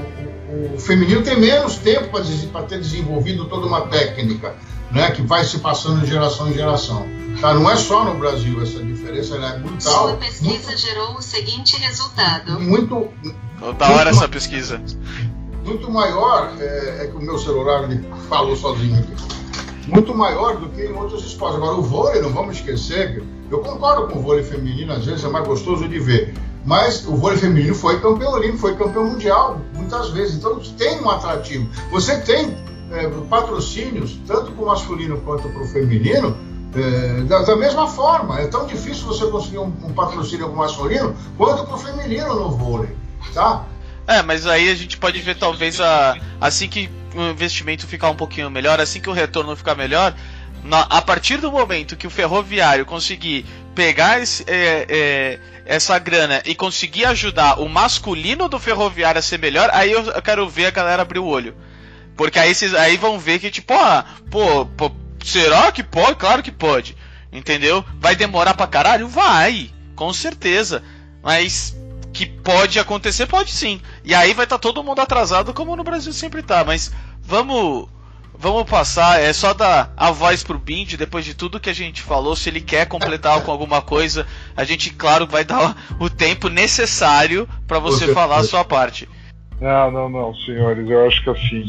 o, o, feminino tem menos tempo para ter desenvolvido toda uma técnica, né, que vai se passando de geração em geração. Tá? Não é só no Brasil essa diferença, ela é brutal. Sua pesquisa muito, gerou o seguinte resultado. Muito. Da hora essa pesquisa. Muito maior é, é que o meu celular falou sozinho aqui muito maior do que em outros esportes. Agora, o vôlei, não vamos esquecer, eu concordo com o vôlei feminino, às vezes é mais gostoso de ver, mas o vôlei feminino foi campeão olímpico, foi campeão mundial, muitas vezes, então tem um atrativo. Você tem é, patrocínios, tanto para o masculino quanto para o feminino, é, da, da, mesma forma. É tão difícil você conseguir um, um patrocínio para o masculino quanto para o feminino no vôlei, tá? É, mas aí a gente pode ver talvez a, assim que o investimento ficar um pouquinho melhor, assim que o retorno ficar melhor, Na, a partir do momento que o ferroviário conseguir pegar esse, é, é, essa grana e conseguir ajudar o masculino do ferroviário a ser melhor, aí eu, eu quero ver a galera abrir o olho. Porque aí vocês aí vão ver que, tipo, ah, pô, pô, será que pode? Claro que pode. Entendeu? Vai demorar pra caralho? Vai, com certeza. Mas que pode acontecer, pode sim. E aí vai estar tá todo mundo atrasado, como no Brasil sempre tá. Mas vamos vamos passar, é só dar a voz pro Bind depois de tudo que a gente falou. Se ele quer completar com alguma coisa, a gente, claro, vai dar o tempo necessário para você falar a sua parte. Não, não, não, senhores, eu acho que assim,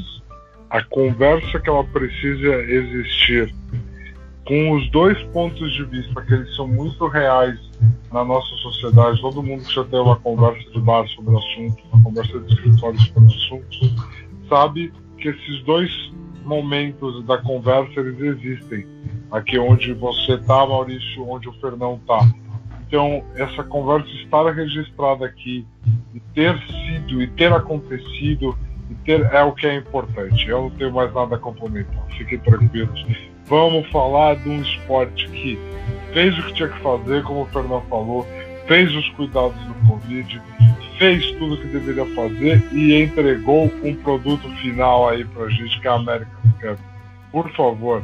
a conversa que ela precisa existir com os dois pontos de vista que eles são muito reais na nossa sociedade, todo mundo que já teve uma conversa de bar sobre o assunto, uma conversa de escritório sobre o assunto, sabe que esses dois momentos da conversa eles existem. Aqui onde você está, Maurício, onde o Fernão está. Então, essa conversa estar registrada aqui e ter sido e ter acontecido e ter é o que é importante. Eu não tenho mais nada a complementar. Fiquem tranquilos. Vamos falar de um esporte que fez o que tinha que fazer, como o Fernando falou, fez os cuidados do Covid, fez tudo o que deveria fazer e entregou um produto final aí pra gente, que é a América Cup. Por favor.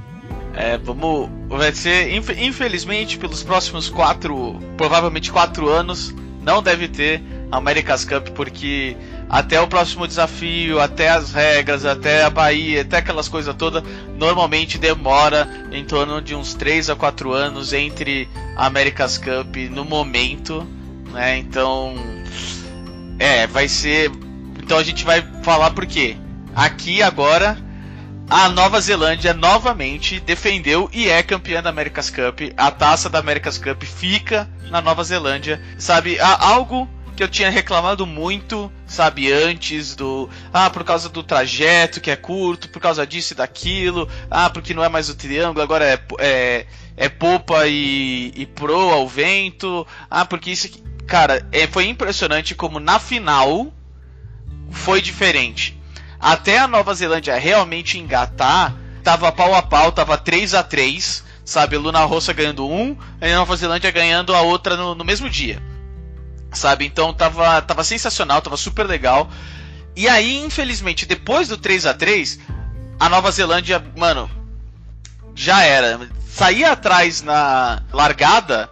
É, vamos. Vai ser, infelizmente, pelos próximos quatro, provavelmente quatro anos, não deve ter America's Cup, porque até o próximo desafio, até as regras, até a Bahia, até aquelas coisas todas, normalmente demora em torno de uns 3 a 4 anos entre America's Cup no momento, né? Então, é, vai ser. Então a gente vai falar por quê? Aqui agora a Nova Zelândia novamente defendeu e é campeã da America's Cup. A taça da America's Cup fica na Nova Zelândia. Sabe, há algo que eu tinha reclamado muito, sabe, antes do. Ah, por causa do trajeto que é curto, por causa disso e daquilo. Ah, porque não é mais o triângulo, agora é, é, é popa e, e pro ao vento. Ah, porque isso. Cara, é, foi impressionante como na final foi diferente. Até a Nova Zelândia realmente engatar, tava pau a pau, tava 3 a 3 sabe? Luna Rossa ganhando um, a Nova Zelândia ganhando a outra no, no mesmo dia sabe? Então tava, tava sensacional, tava super legal. E aí, infelizmente, depois do 3 a 3 a Nova Zelândia, mano, já era. Saía atrás na largada,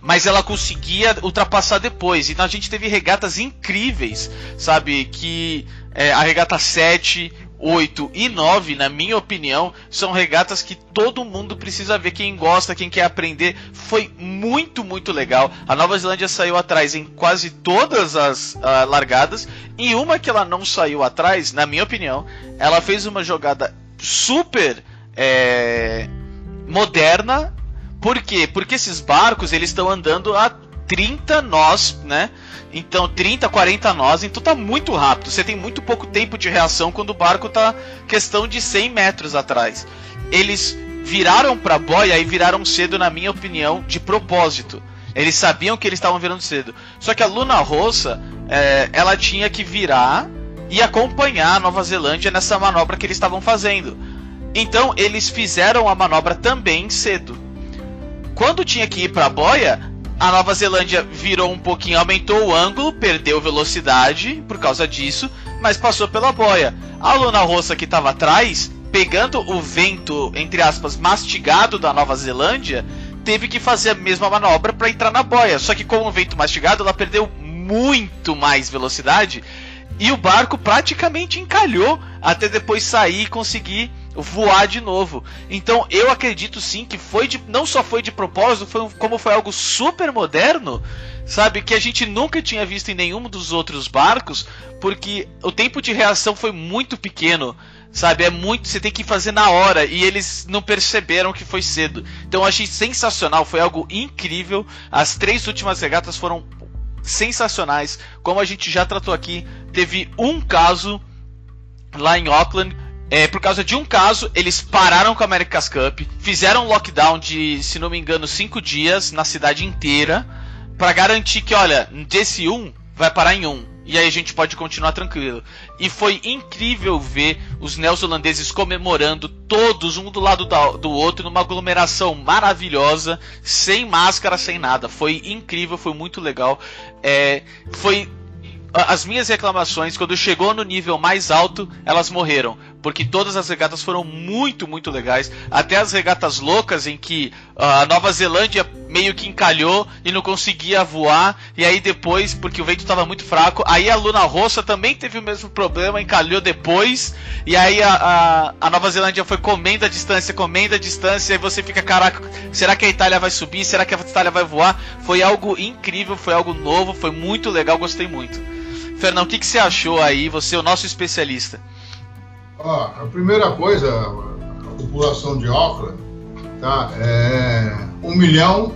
mas ela conseguia ultrapassar depois. Então a gente teve regatas incríveis, sabe? Que é, a regata 7, 8 e 9, na minha opinião, são regatas que todo mundo precisa ver. Quem gosta, quem quer aprender, foi muito, muito legal. A Nova Zelândia saiu atrás em quase todas as uh, largadas. E uma que ela não saiu atrás, na minha opinião, ela fez uma jogada super é, moderna. Por quê? Porque esses barcos eles estão andando a 30 nós, né? Então 30, 40 nós, então tá muito rápido. Você tem muito pouco tempo de reação quando o barco tá questão de 100 metros atrás. Eles viraram para boia e viraram cedo, na minha opinião, de propósito. Eles sabiam que eles estavam virando cedo. Só que a Luna Rossa, é, ela tinha que virar e acompanhar a Nova Zelândia nessa manobra que eles estavam fazendo. Então eles fizeram a manobra também cedo. Quando tinha que ir para a boia, a Nova Zelândia virou um pouquinho, aumentou o ângulo, perdeu velocidade por causa disso, mas passou pela boia. A Luna Rossa que estava atrás, pegando o vento, entre aspas, mastigado da Nova Zelândia, teve que fazer a mesma manobra para entrar na boia. Só que com o vento mastigado, ela perdeu muito mais velocidade e o barco praticamente encalhou até depois sair e conseguir voar de novo. Então eu acredito sim que foi de, não só foi de propósito, foi, como foi algo super moderno, sabe, que a gente nunca tinha visto em nenhum dos outros barcos, porque o tempo de reação foi muito pequeno. Sabe, é muito, você tem que fazer na hora e eles não perceberam que foi cedo. Então eu achei sensacional, foi algo incrível. As três últimas regatas foram sensacionais. Como a gente já tratou aqui, teve um caso lá em Auckland é, por causa de um caso, eles pararam com a America's Cup, fizeram um lockdown de, se não me engano, cinco dias na cidade inteira, para garantir que, olha, desse um vai parar em um. e aí a gente pode continuar tranquilo. E foi incrível ver os neozelandeses comemorando todos um do lado do outro numa aglomeração maravilhosa, sem máscara, sem nada. Foi incrível, foi muito legal. É, foi as minhas reclamações, quando chegou no nível mais alto, elas morreram. Porque todas as regatas foram muito, muito legais. Até as regatas loucas, em que a Nova Zelândia meio que encalhou e não conseguia voar. E aí depois, porque o vento estava muito fraco, aí a Luna Rossa também teve o mesmo problema, encalhou depois. E aí a, a, a Nova Zelândia foi comendo a distância, comendo a distância. E você fica, caraca, será que a Itália vai subir? Será que a Itália vai voar? Foi algo incrível, foi algo novo, foi muito legal, gostei muito. Fernão, o que, que você achou aí? Você é o nosso especialista. Ó, a primeira coisa, a população de Auckland tá, é 1 milhão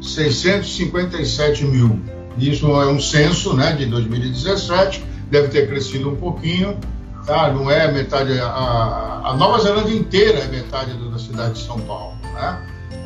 657 mil. Isso é um censo né, de 2017, deve ter crescido um pouquinho, tá? não é metade, a, a Nova Zelândia inteira é metade da cidade de São Paulo. Né?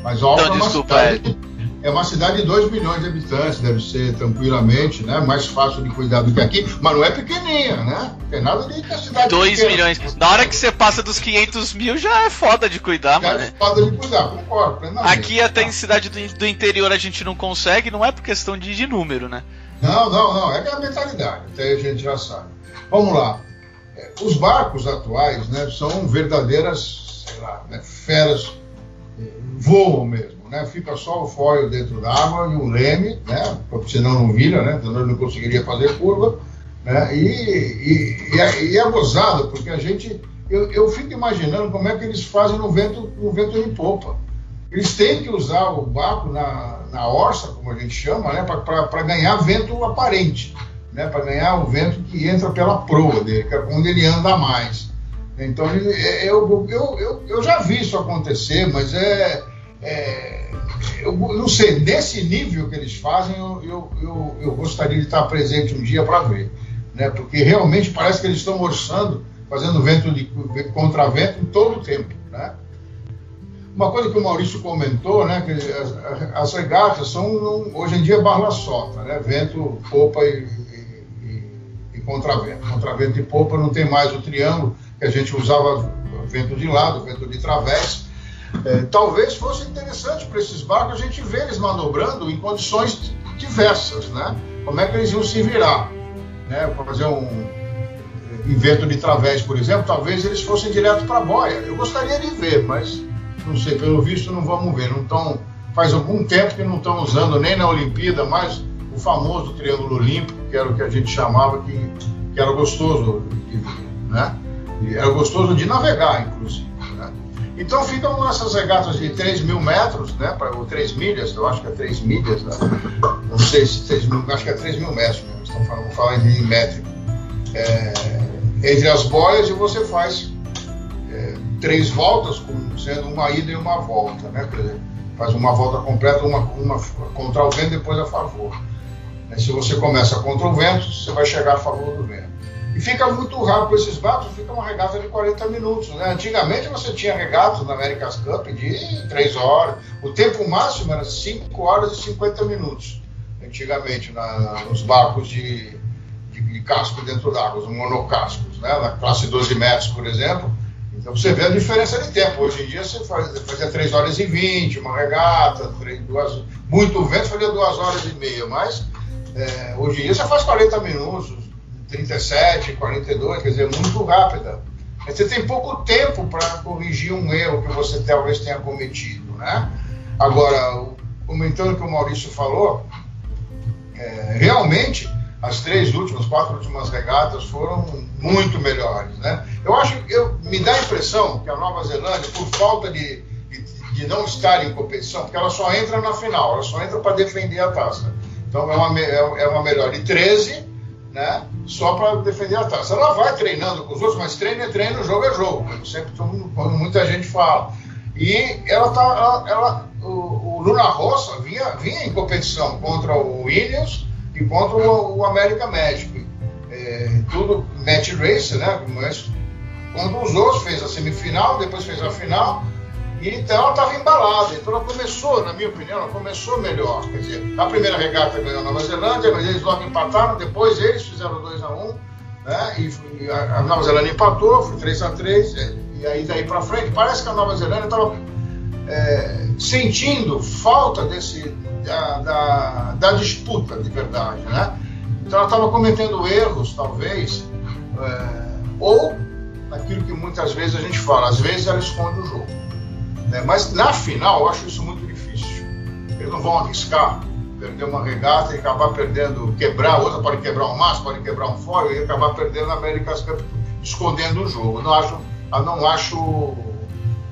Mas Auckland então, desculpa, é uma cidade, é é uma cidade de 2 milhões de habitantes, deve ser tranquilamente, né? Mais fácil de cuidar do que aqui, mas não é pequenininha, né? Tem nada de que a cidade 2 milhões. Na hora que você passa dos 500 mil já é foda de cuidar, já mano. É foda de cuidar, concordo. Aqui até em cidade do, do, interior a gente não consegue, não é por questão de, de número, né? Não, não, não. É a mentalidade, até a gente já sabe. Vamos lá. É, os barcos atuais, né, são verdadeiras, sei lá, né, feras, é, voam mesmo né, fica só o foil dentro d'água e o leme, né, porque senão não vira, né, senão não conseguiria fazer curva. Né, e, e, e, é, e é gozado, porque a gente. Eu, eu fico imaginando como é que eles fazem no vento, no vento em popa. Eles têm que usar o barco na, na orça, como a gente chama, né, para ganhar vento aparente, né, para ganhar o vento que entra pela proa dele, que é quando ele anda mais. Então, é, eu, eu, eu, eu já vi isso acontecer, mas é, é, eu não sei, nesse nível que eles fazem, eu, eu, eu, eu gostaria de estar presente um dia para ver. Né? Porque realmente parece que eles estão orçando, fazendo vento de contravento todo o tempo. Né? Uma coisa que o Maurício comentou, né, que as, as regatas são hoje em dia barra solta, né, vento, popa e, e, e, contravento. Contravento e popa não tem mais o triângulo que a gente usava vento de lado, vento de través é, talvez fosse interessante para esses barcos a gente ver eles manobrando em condições diversas, né? Como é que eles iam se virar, né? Fazer um invento de través, por exemplo, talvez eles fossem direto para a boia. Eu gostaria de ver, mas não sei, pelo visto não vamos ver. Não tão, faz algum tempo que não estão usando nem na Olimpíada mais o famoso Triângulo Olímpico, que era o que a gente chamava que, que era gostoso né? E era gostoso de navegar, inclusive. Então ficam essas regatas de 3 mil metros, né, ou 3 milhas, eu acho que é 3 milhas, né? não sei se 3 mil, acho que é 3 mil metros mesmo, estão falando, vou falar em métrico. É, entre as boias e você faz é, três voltas, sendo uma ida e uma volta, né? Por exemplo, faz uma volta completa, uma, uma contra o vento, depois a favor. Se você começa contra o vento, você vai chegar a favor do vento. E fica muito rápido esses barcos, fica uma regata de 40 minutos. Né? Antigamente você tinha regatas na America's Cup de 3 horas. O tempo máximo era 5 horas e 50 minutos. Antigamente, na, nos barcos de, de, de casco dentro d'água, os monocascos, né? na classe 12 metros, por exemplo. Então você vê a diferença de tempo. Hoje em dia você faz, fazia 3 horas e 20, uma regata, 3, duas, muito vento fazia 2 horas e meia, mas é, hoje em dia você faz 40 minutos, 37, 42, quer dizer, muito rápida. Mas você tem pouco tempo para corrigir um erro que você talvez tenha cometido, né? Agora, comentando o que o Maurício falou, é, realmente as três últimas, quatro últimas regatas foram muito melhores, né? Eu acho, eu me dá a impressão que a Nova Zelândia, por falta de, de, de não estar em competição, porque ela só entra na final, ela só entra para defender a taça. Então é uma, é, é uma melhor de 13 né? Só para defender a taça. Ela vai treinando com os outros, mas treino é treino, jogo é jogo, sempre como muita gente fala. E ela tá, ela, ela o, o, Luna Rossa vinha, vinha em competição contra o Williams e contra o, o América Médico. É, tudo match race, né? Mas contra os outros, fez a semifinal, depois fez a final. Então ela estava embalada. Então ela começou, na minha opinião, ela começou melhor. Quer dizer, a primeira regata ganhou a Nova Zelândia, mas eles logo empataram, depois eles fizeram 2 a 1 um, né? E a Nova Zelândia empatou, foi 3 a 3 e aí daí para frente, parece que a Nova Zelândia estava é, sentindo falta desse da, da, da, disputa de verdade, né? Então ela estava cometendo erros, talvez, é, ou aquilo que muitas vezes a gente fala, às vezes ela esconde o jogo. Né? Mas na final eu acho isso muito difícil. Eles não vão arriscar perder uma regata e acabar perdendo, quebrar, outra pode quebrar um maço, pode quebrar um fórum e acabar perdendo na América Cup, escondendo o jogo. Não acho, não acho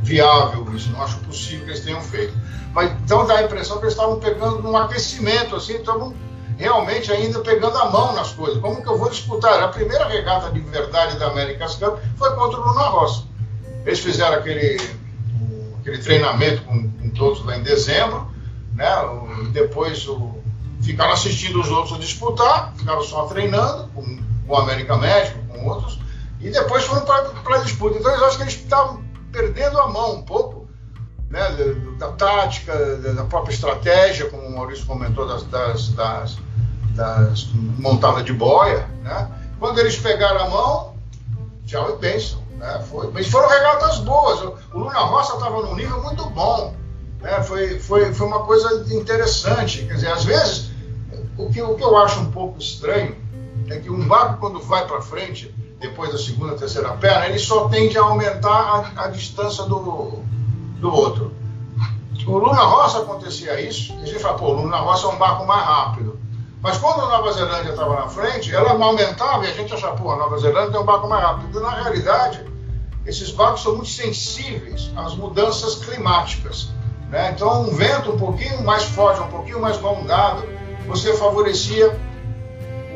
viável isso, não acho possível que eles tenham feito. Mas então dá a impressão que eles estavam pegando num aquecimento, assim, estavam realmente ainda pegando a mão nas coisas. Como que eu vou disputar? A primeira regata de verdade da Américas Cup foi contra o Luna Roça. Eles fizeram aquele, aquele treinamento com, com todos lá em dezembro, né? depois o, ficaram assistindo os outros disputar, ficaram só treinando com, com o América Médico, com outros, e depois foram para a disputa. Então eu acho que eles estavam perdendo a mão um pouco né, da, da, tática, da própria estratégia, como o Maurício comentou, das, das, das, das montadas de boia. Né? Quando eles pegaram a mão, tchau e bênção. Né? Foi, mas foram regatas boas. O Luna Roça estava num nível muito bom. Né? Foi, foi, foi uma coisa interessante. Quer dizer, às vezes, o que, o que eu acho um pouco estranho é que um barco, quando vai para frente, depois da segunda, terceira perna, ele só tende a aumentar a, a distância do, do outro. O Luna Roça acontecia isso, a gente fala, pô, o Luna Roça é um barco mais rápido. Mas quando a Nova Zelândia estava na frente, ela aumentava e a gente achava, pô, a Nova Zelândia tem um barco mais rápido. Na realidade, esses barcos são muito sensíveis às mudanças climáticas. Né? Então, um vento um pouquinho mais forte, um pouquinho mais alongado, você favorecia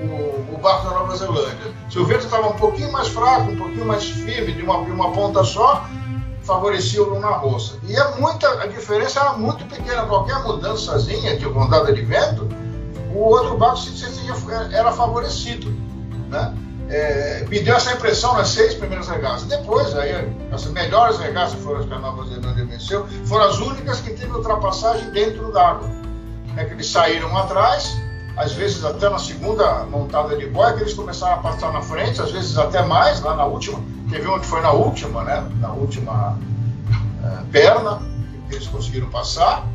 o, o, barco da Nova Zelândia. Se o vento estava um pouquinho mais fraco, um pouquinho mais firme, de uma, de uma ponta só, favorecia o Luna Roça. E é muita, a diferença era muito pequena. Qualquer mudançazinha de ondada de vento, o outro se, era favorecido. Né? É, me deu essa impressão nas seis primeiras regatas. Depois, aí, as melhores regatas foram as que a Nova Zelândia venceu, foram as únicas que teve ultrapassagem dentro d'água. É que eles saíram atrás, às vezes até na segunda montada de boia, que eles começaram a passar na frente, às vezes até mais, lá na última. Teve que foi na última, né? Na última é, perna, que eles conseguiram passar.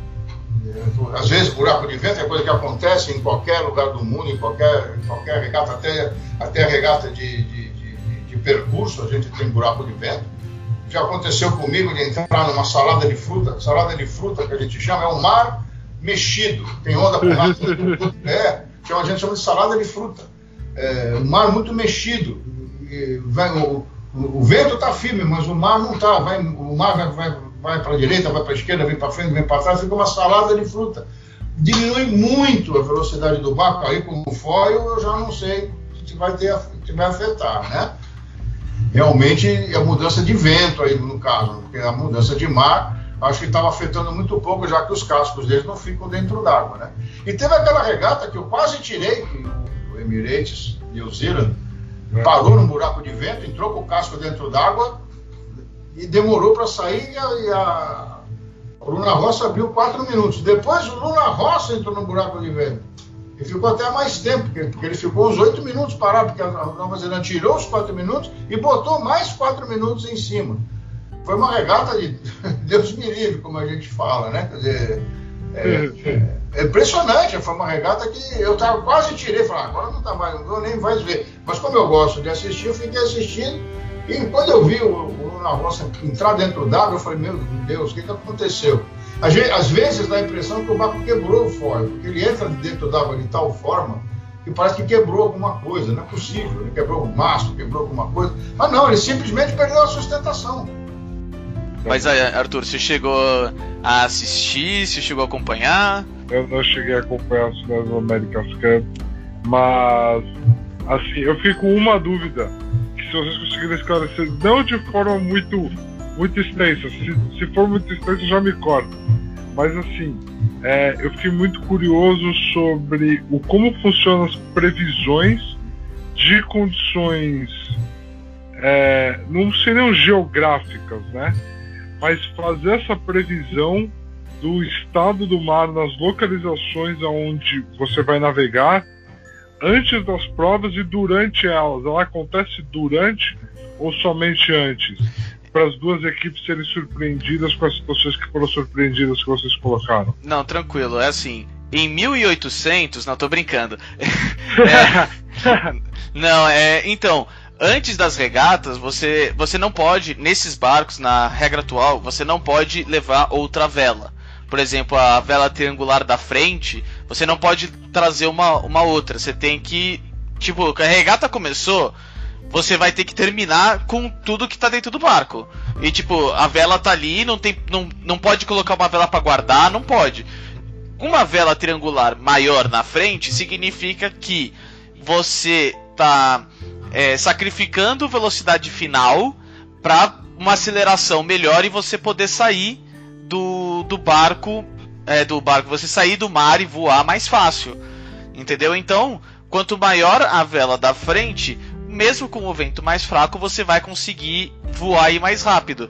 Às vezes, buraco de vento é coisa que acontece em qualquer lugar do mundo, em qualquer, qualquer regata, até, até regata de, de, de, de percurso, a gente tem buraco de vento. Já aconteceu comigo de entrar numa salada de fruta, salada de fruta que a gente chama, é um mar mexido, tem onda por lá. é, que a gente chama de salada de fruta. É, um mar muito mexido. Vai, o, o, vento está firme, mas o mar não está. o mar vai, vai, vai para a direita, vai para a esquerda, vem para frente, vem para trás, fica uma salada de fruta. Diminui muito a velocidade do barco, aí com o foil eu já não sei se vai, ter, se vai afetar, né? Realmente é a mudança de vento aí no caso, porque a mudança de mar acho que estava afetando muito pouco, já que os cascos deles não ficam dentro d'água, né? E teve aquela regata que eu quase tirei, que o Emirates New Zealand é. parou num buraco de vento, entrou com o casco dentro d'água e demorou para sair e a, e a, Luna Roça abriu quatro minutos. Depois o Luna Roça entrou no buraco de vento. E ficou até mais tempo, porque, ele ficou uns oito minutos parado, porque a Nova Zelândia tirou os quatro minutos e botou mais quatro minutos em cima foi uma regata de Deus me livre, como a gente fala, né? Quer dizer, é, é impressionante, foi uma regata que eu tava, quase tirei, falei, ah, agora não tá mais, não vou nem mais ver. Mas como eu gosto de assistir, eu fiquei assistindo. E quando eu vi o, o entrar dentro d'água, eu falei, meu Deus, o que, que aconteceu? Às vezes dá a impressão que o barco quebrou o fórum, porque ele entra dentro d'água de tal forma que parece que quebrou alguma coisa, não é possível, ele quebrou o mastro, quebrou alguma coisa. Mas não, ele simplesmente perdeu a sustentação. Mas Arthur, você chegou a assistir? Você chegou a acompanhar? Eu não cheguei a acompanhar as finais do America's Cup, mas assim, eu fico com uma dúvida vocês conseguirem esclarecer, não de forma muito, muito extensa, se, se for muito extensa já me corta. Mas assim, é, eu fiquei muito curioso sobre o como funcionam as previsões de condições é, não seriam geográficas, né? mas fazer essa previsão do estado do mar nas localizações aonde você vai navegar antes das provas e durante elas. Ela acontece durante ou somente antes? Para as duas equipes serem surpreendidas com as situações que foram surpreendidas que vocês colocaram. Não, tranquilo, é assim. Em 1800, não tô brincando. é, não, é, então, antes das regatas, você você não pode nesses barcos na regra atual, você não pode levar outra vela. Por exemplo, a vela triangular da frente, você não pode trazer uma, uma outra. Você tem que tipo, a regata começou, você vai ter que terminar com tudo que tá dentro do barco. E tipo, a vela tá ali, não tem não, não pode colocar uma vela para guardar, não pode uma vela triangular maior na frente significa que você está é, sacrificando velocidade final para uma aceleração melhor e você poder sair do, do barco é, do barco você sair do mar e voar mais fácil. Entendeu? Então quanto maior a vela da frente mesmo com o vento mais fraco você vai conseguir voar aí mais rápido.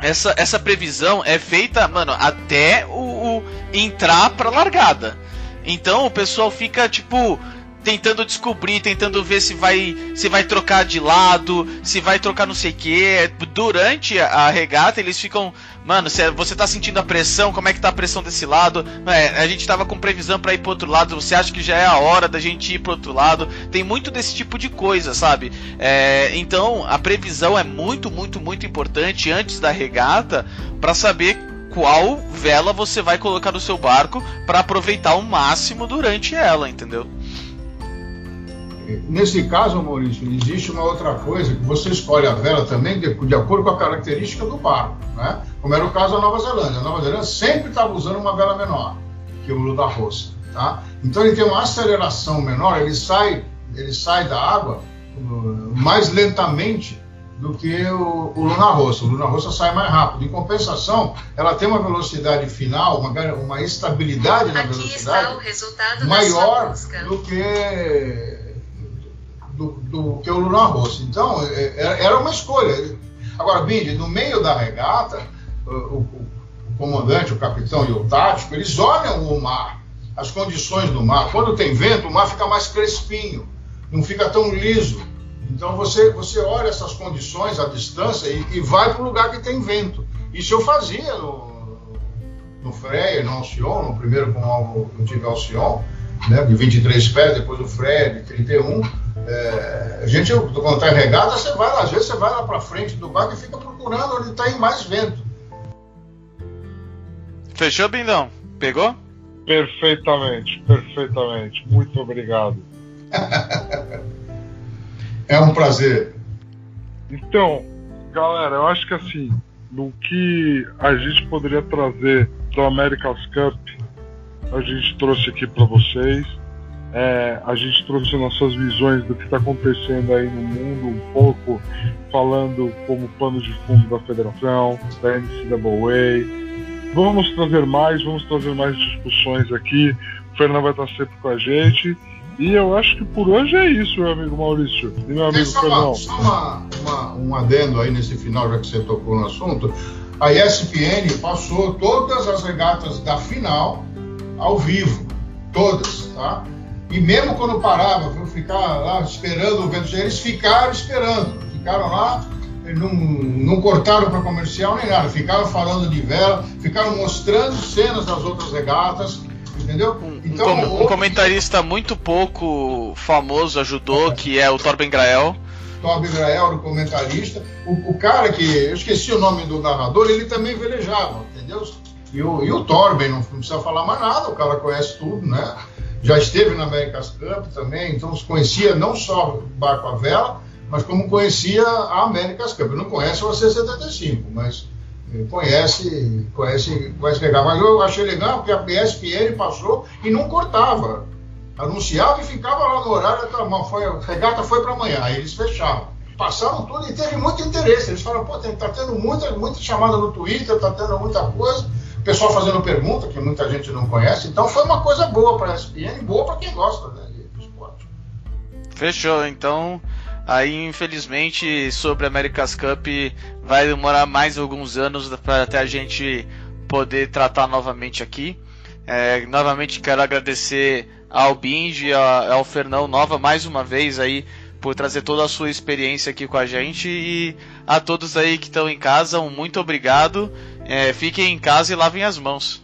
Essa, essa previsão é feita, mano, até o, o entrar pra largada. Então o pessoal fica, tipo, tentando descobrir, tentando ver se vai se vai trocar de lado, se vai trocar não sei o que. Durante a regata eles ficam, mano, você tá sentindo a pressão, como é que tá a pressão desse lado? É, a gente tava com previsão para ir pro outro lado, você acha que já é a hora da gente ir pro outro lado? Tem muito desse tipo de coisa, sabe? É, então a previsão é muito, muito, muito importante antes da regata para saber qual vela você vai colocar no seu barco para aproveitar o máximo durante ela, entendeu? Nesse caso, Maurício, existe uma outra coisa, que você escolhe a vela também de, de acordo com a característica do barco, né? como era o caso da Nova Zelândia. A Nova Zelândia sempre estava usando uma vela menor que o Lula Roça. Tá? Então ele tem uma aceleração menor, ele sai, ele sai da água uh, mais lentamente do que o, o Luna Rossa. O Luna Rossa sai mais rápido. Em compensação, ela tem uma velocidade final, uma, uma estabilidade na Aqui velocidade maior do que do, do que o Lula Rosso. Então, é, é, era uma escolha. Agora, Bindi, no meio da regata, o, o, o, comandante, o capitão e o tático, eles olham o mar, as condições do mar. Quando tem vento, o mar fica mais crespinho, não fica tão liso. Então você, você olha essas condições à distância e, e vai para o lugar que tem vento. Isso eu fazia no, no Freia, no Alcion, no primeiro com o, tive Alcion, né, de 23 pés, depois o Freia de 31 é, a gente, quando está regada, você vai lá, às vezes você vai lá para frente do barco e fica procurando onde está em mais vento. Fechou, Bindão? Pegou? Perfeitamente, perfeitamente. Muito obrigado. é um prazer. Então, galera, eu acho que assim, no que a gente poderia trazer do America's Cup, a gente trouxe aqui para vocês. É, a gente trouxe nossas visões do que está acontecendo aí no mundo, um pouco falando como pano de fundo da federação, da NCAA. Vamos trazer mais, vamos trazer mais discussões aqui. O Fernando vai estar sempre com a gente. E eu acho que por hoje é isso, meu amigo Maurício. E meu amigo só Fernão. só uma, uma, um adendo aí nesse final, já que você tocou no assunto. A ESPN passou todas as regatas da final ao vivo. Todas, tá? E mesmo quando parava, para ficar lá esperando o vento, eles ficaram esperando, ficaram lá, não, não cortaram para comercial nem nada, ficaram falando de vela, ficaram mostrando cenas das outras regatas, entendeu? Então, um, um comentarista muito pouco famoso ajudou, é. que é o Torben Grael. Torben Grael, o comentarista. O, o, cara que, eu esqueci o nome do narrador, ele também velejava, entendeu? E o, e o Torben, não precisa falar mais nada, o cara conhece tudo, né? Já esteve na America's Cup também, então conhecia não só barco a vela, mas como conhecia a America's Cup. Não conhece o AC75, mas eh, conhece, conhece, conhece legal. Mas eu achei legal porque a ESPN passou e não cortava. Anunciava e ficava lá no horário, tá, foi, a regata foi para amanhã, aí eles fechavam. Passaram tudo e teve muito interesse. Eles falaram, pô, tá tendo muita, muita chamada no Twitter, tá tendo muita coisa pessoal fazendo pergunta que muita gente não conhece. Então foi uma coisa boa para a ESPN, boa para quem gosta né, de esporte. Fechou. Então Aí, infelizmente, sobre a America's Cup vai demorar mais alguns anos para até a gente poder tratar novamente aqui. É, novamente quero agradecer ao Binge e ao Fernão Nova mais uma vez aí por trazer toda a sua experiência aqui com a gente e a todos aí que estão em casa, um muito obrigado. É, fiquem em casa e lavem as mãos.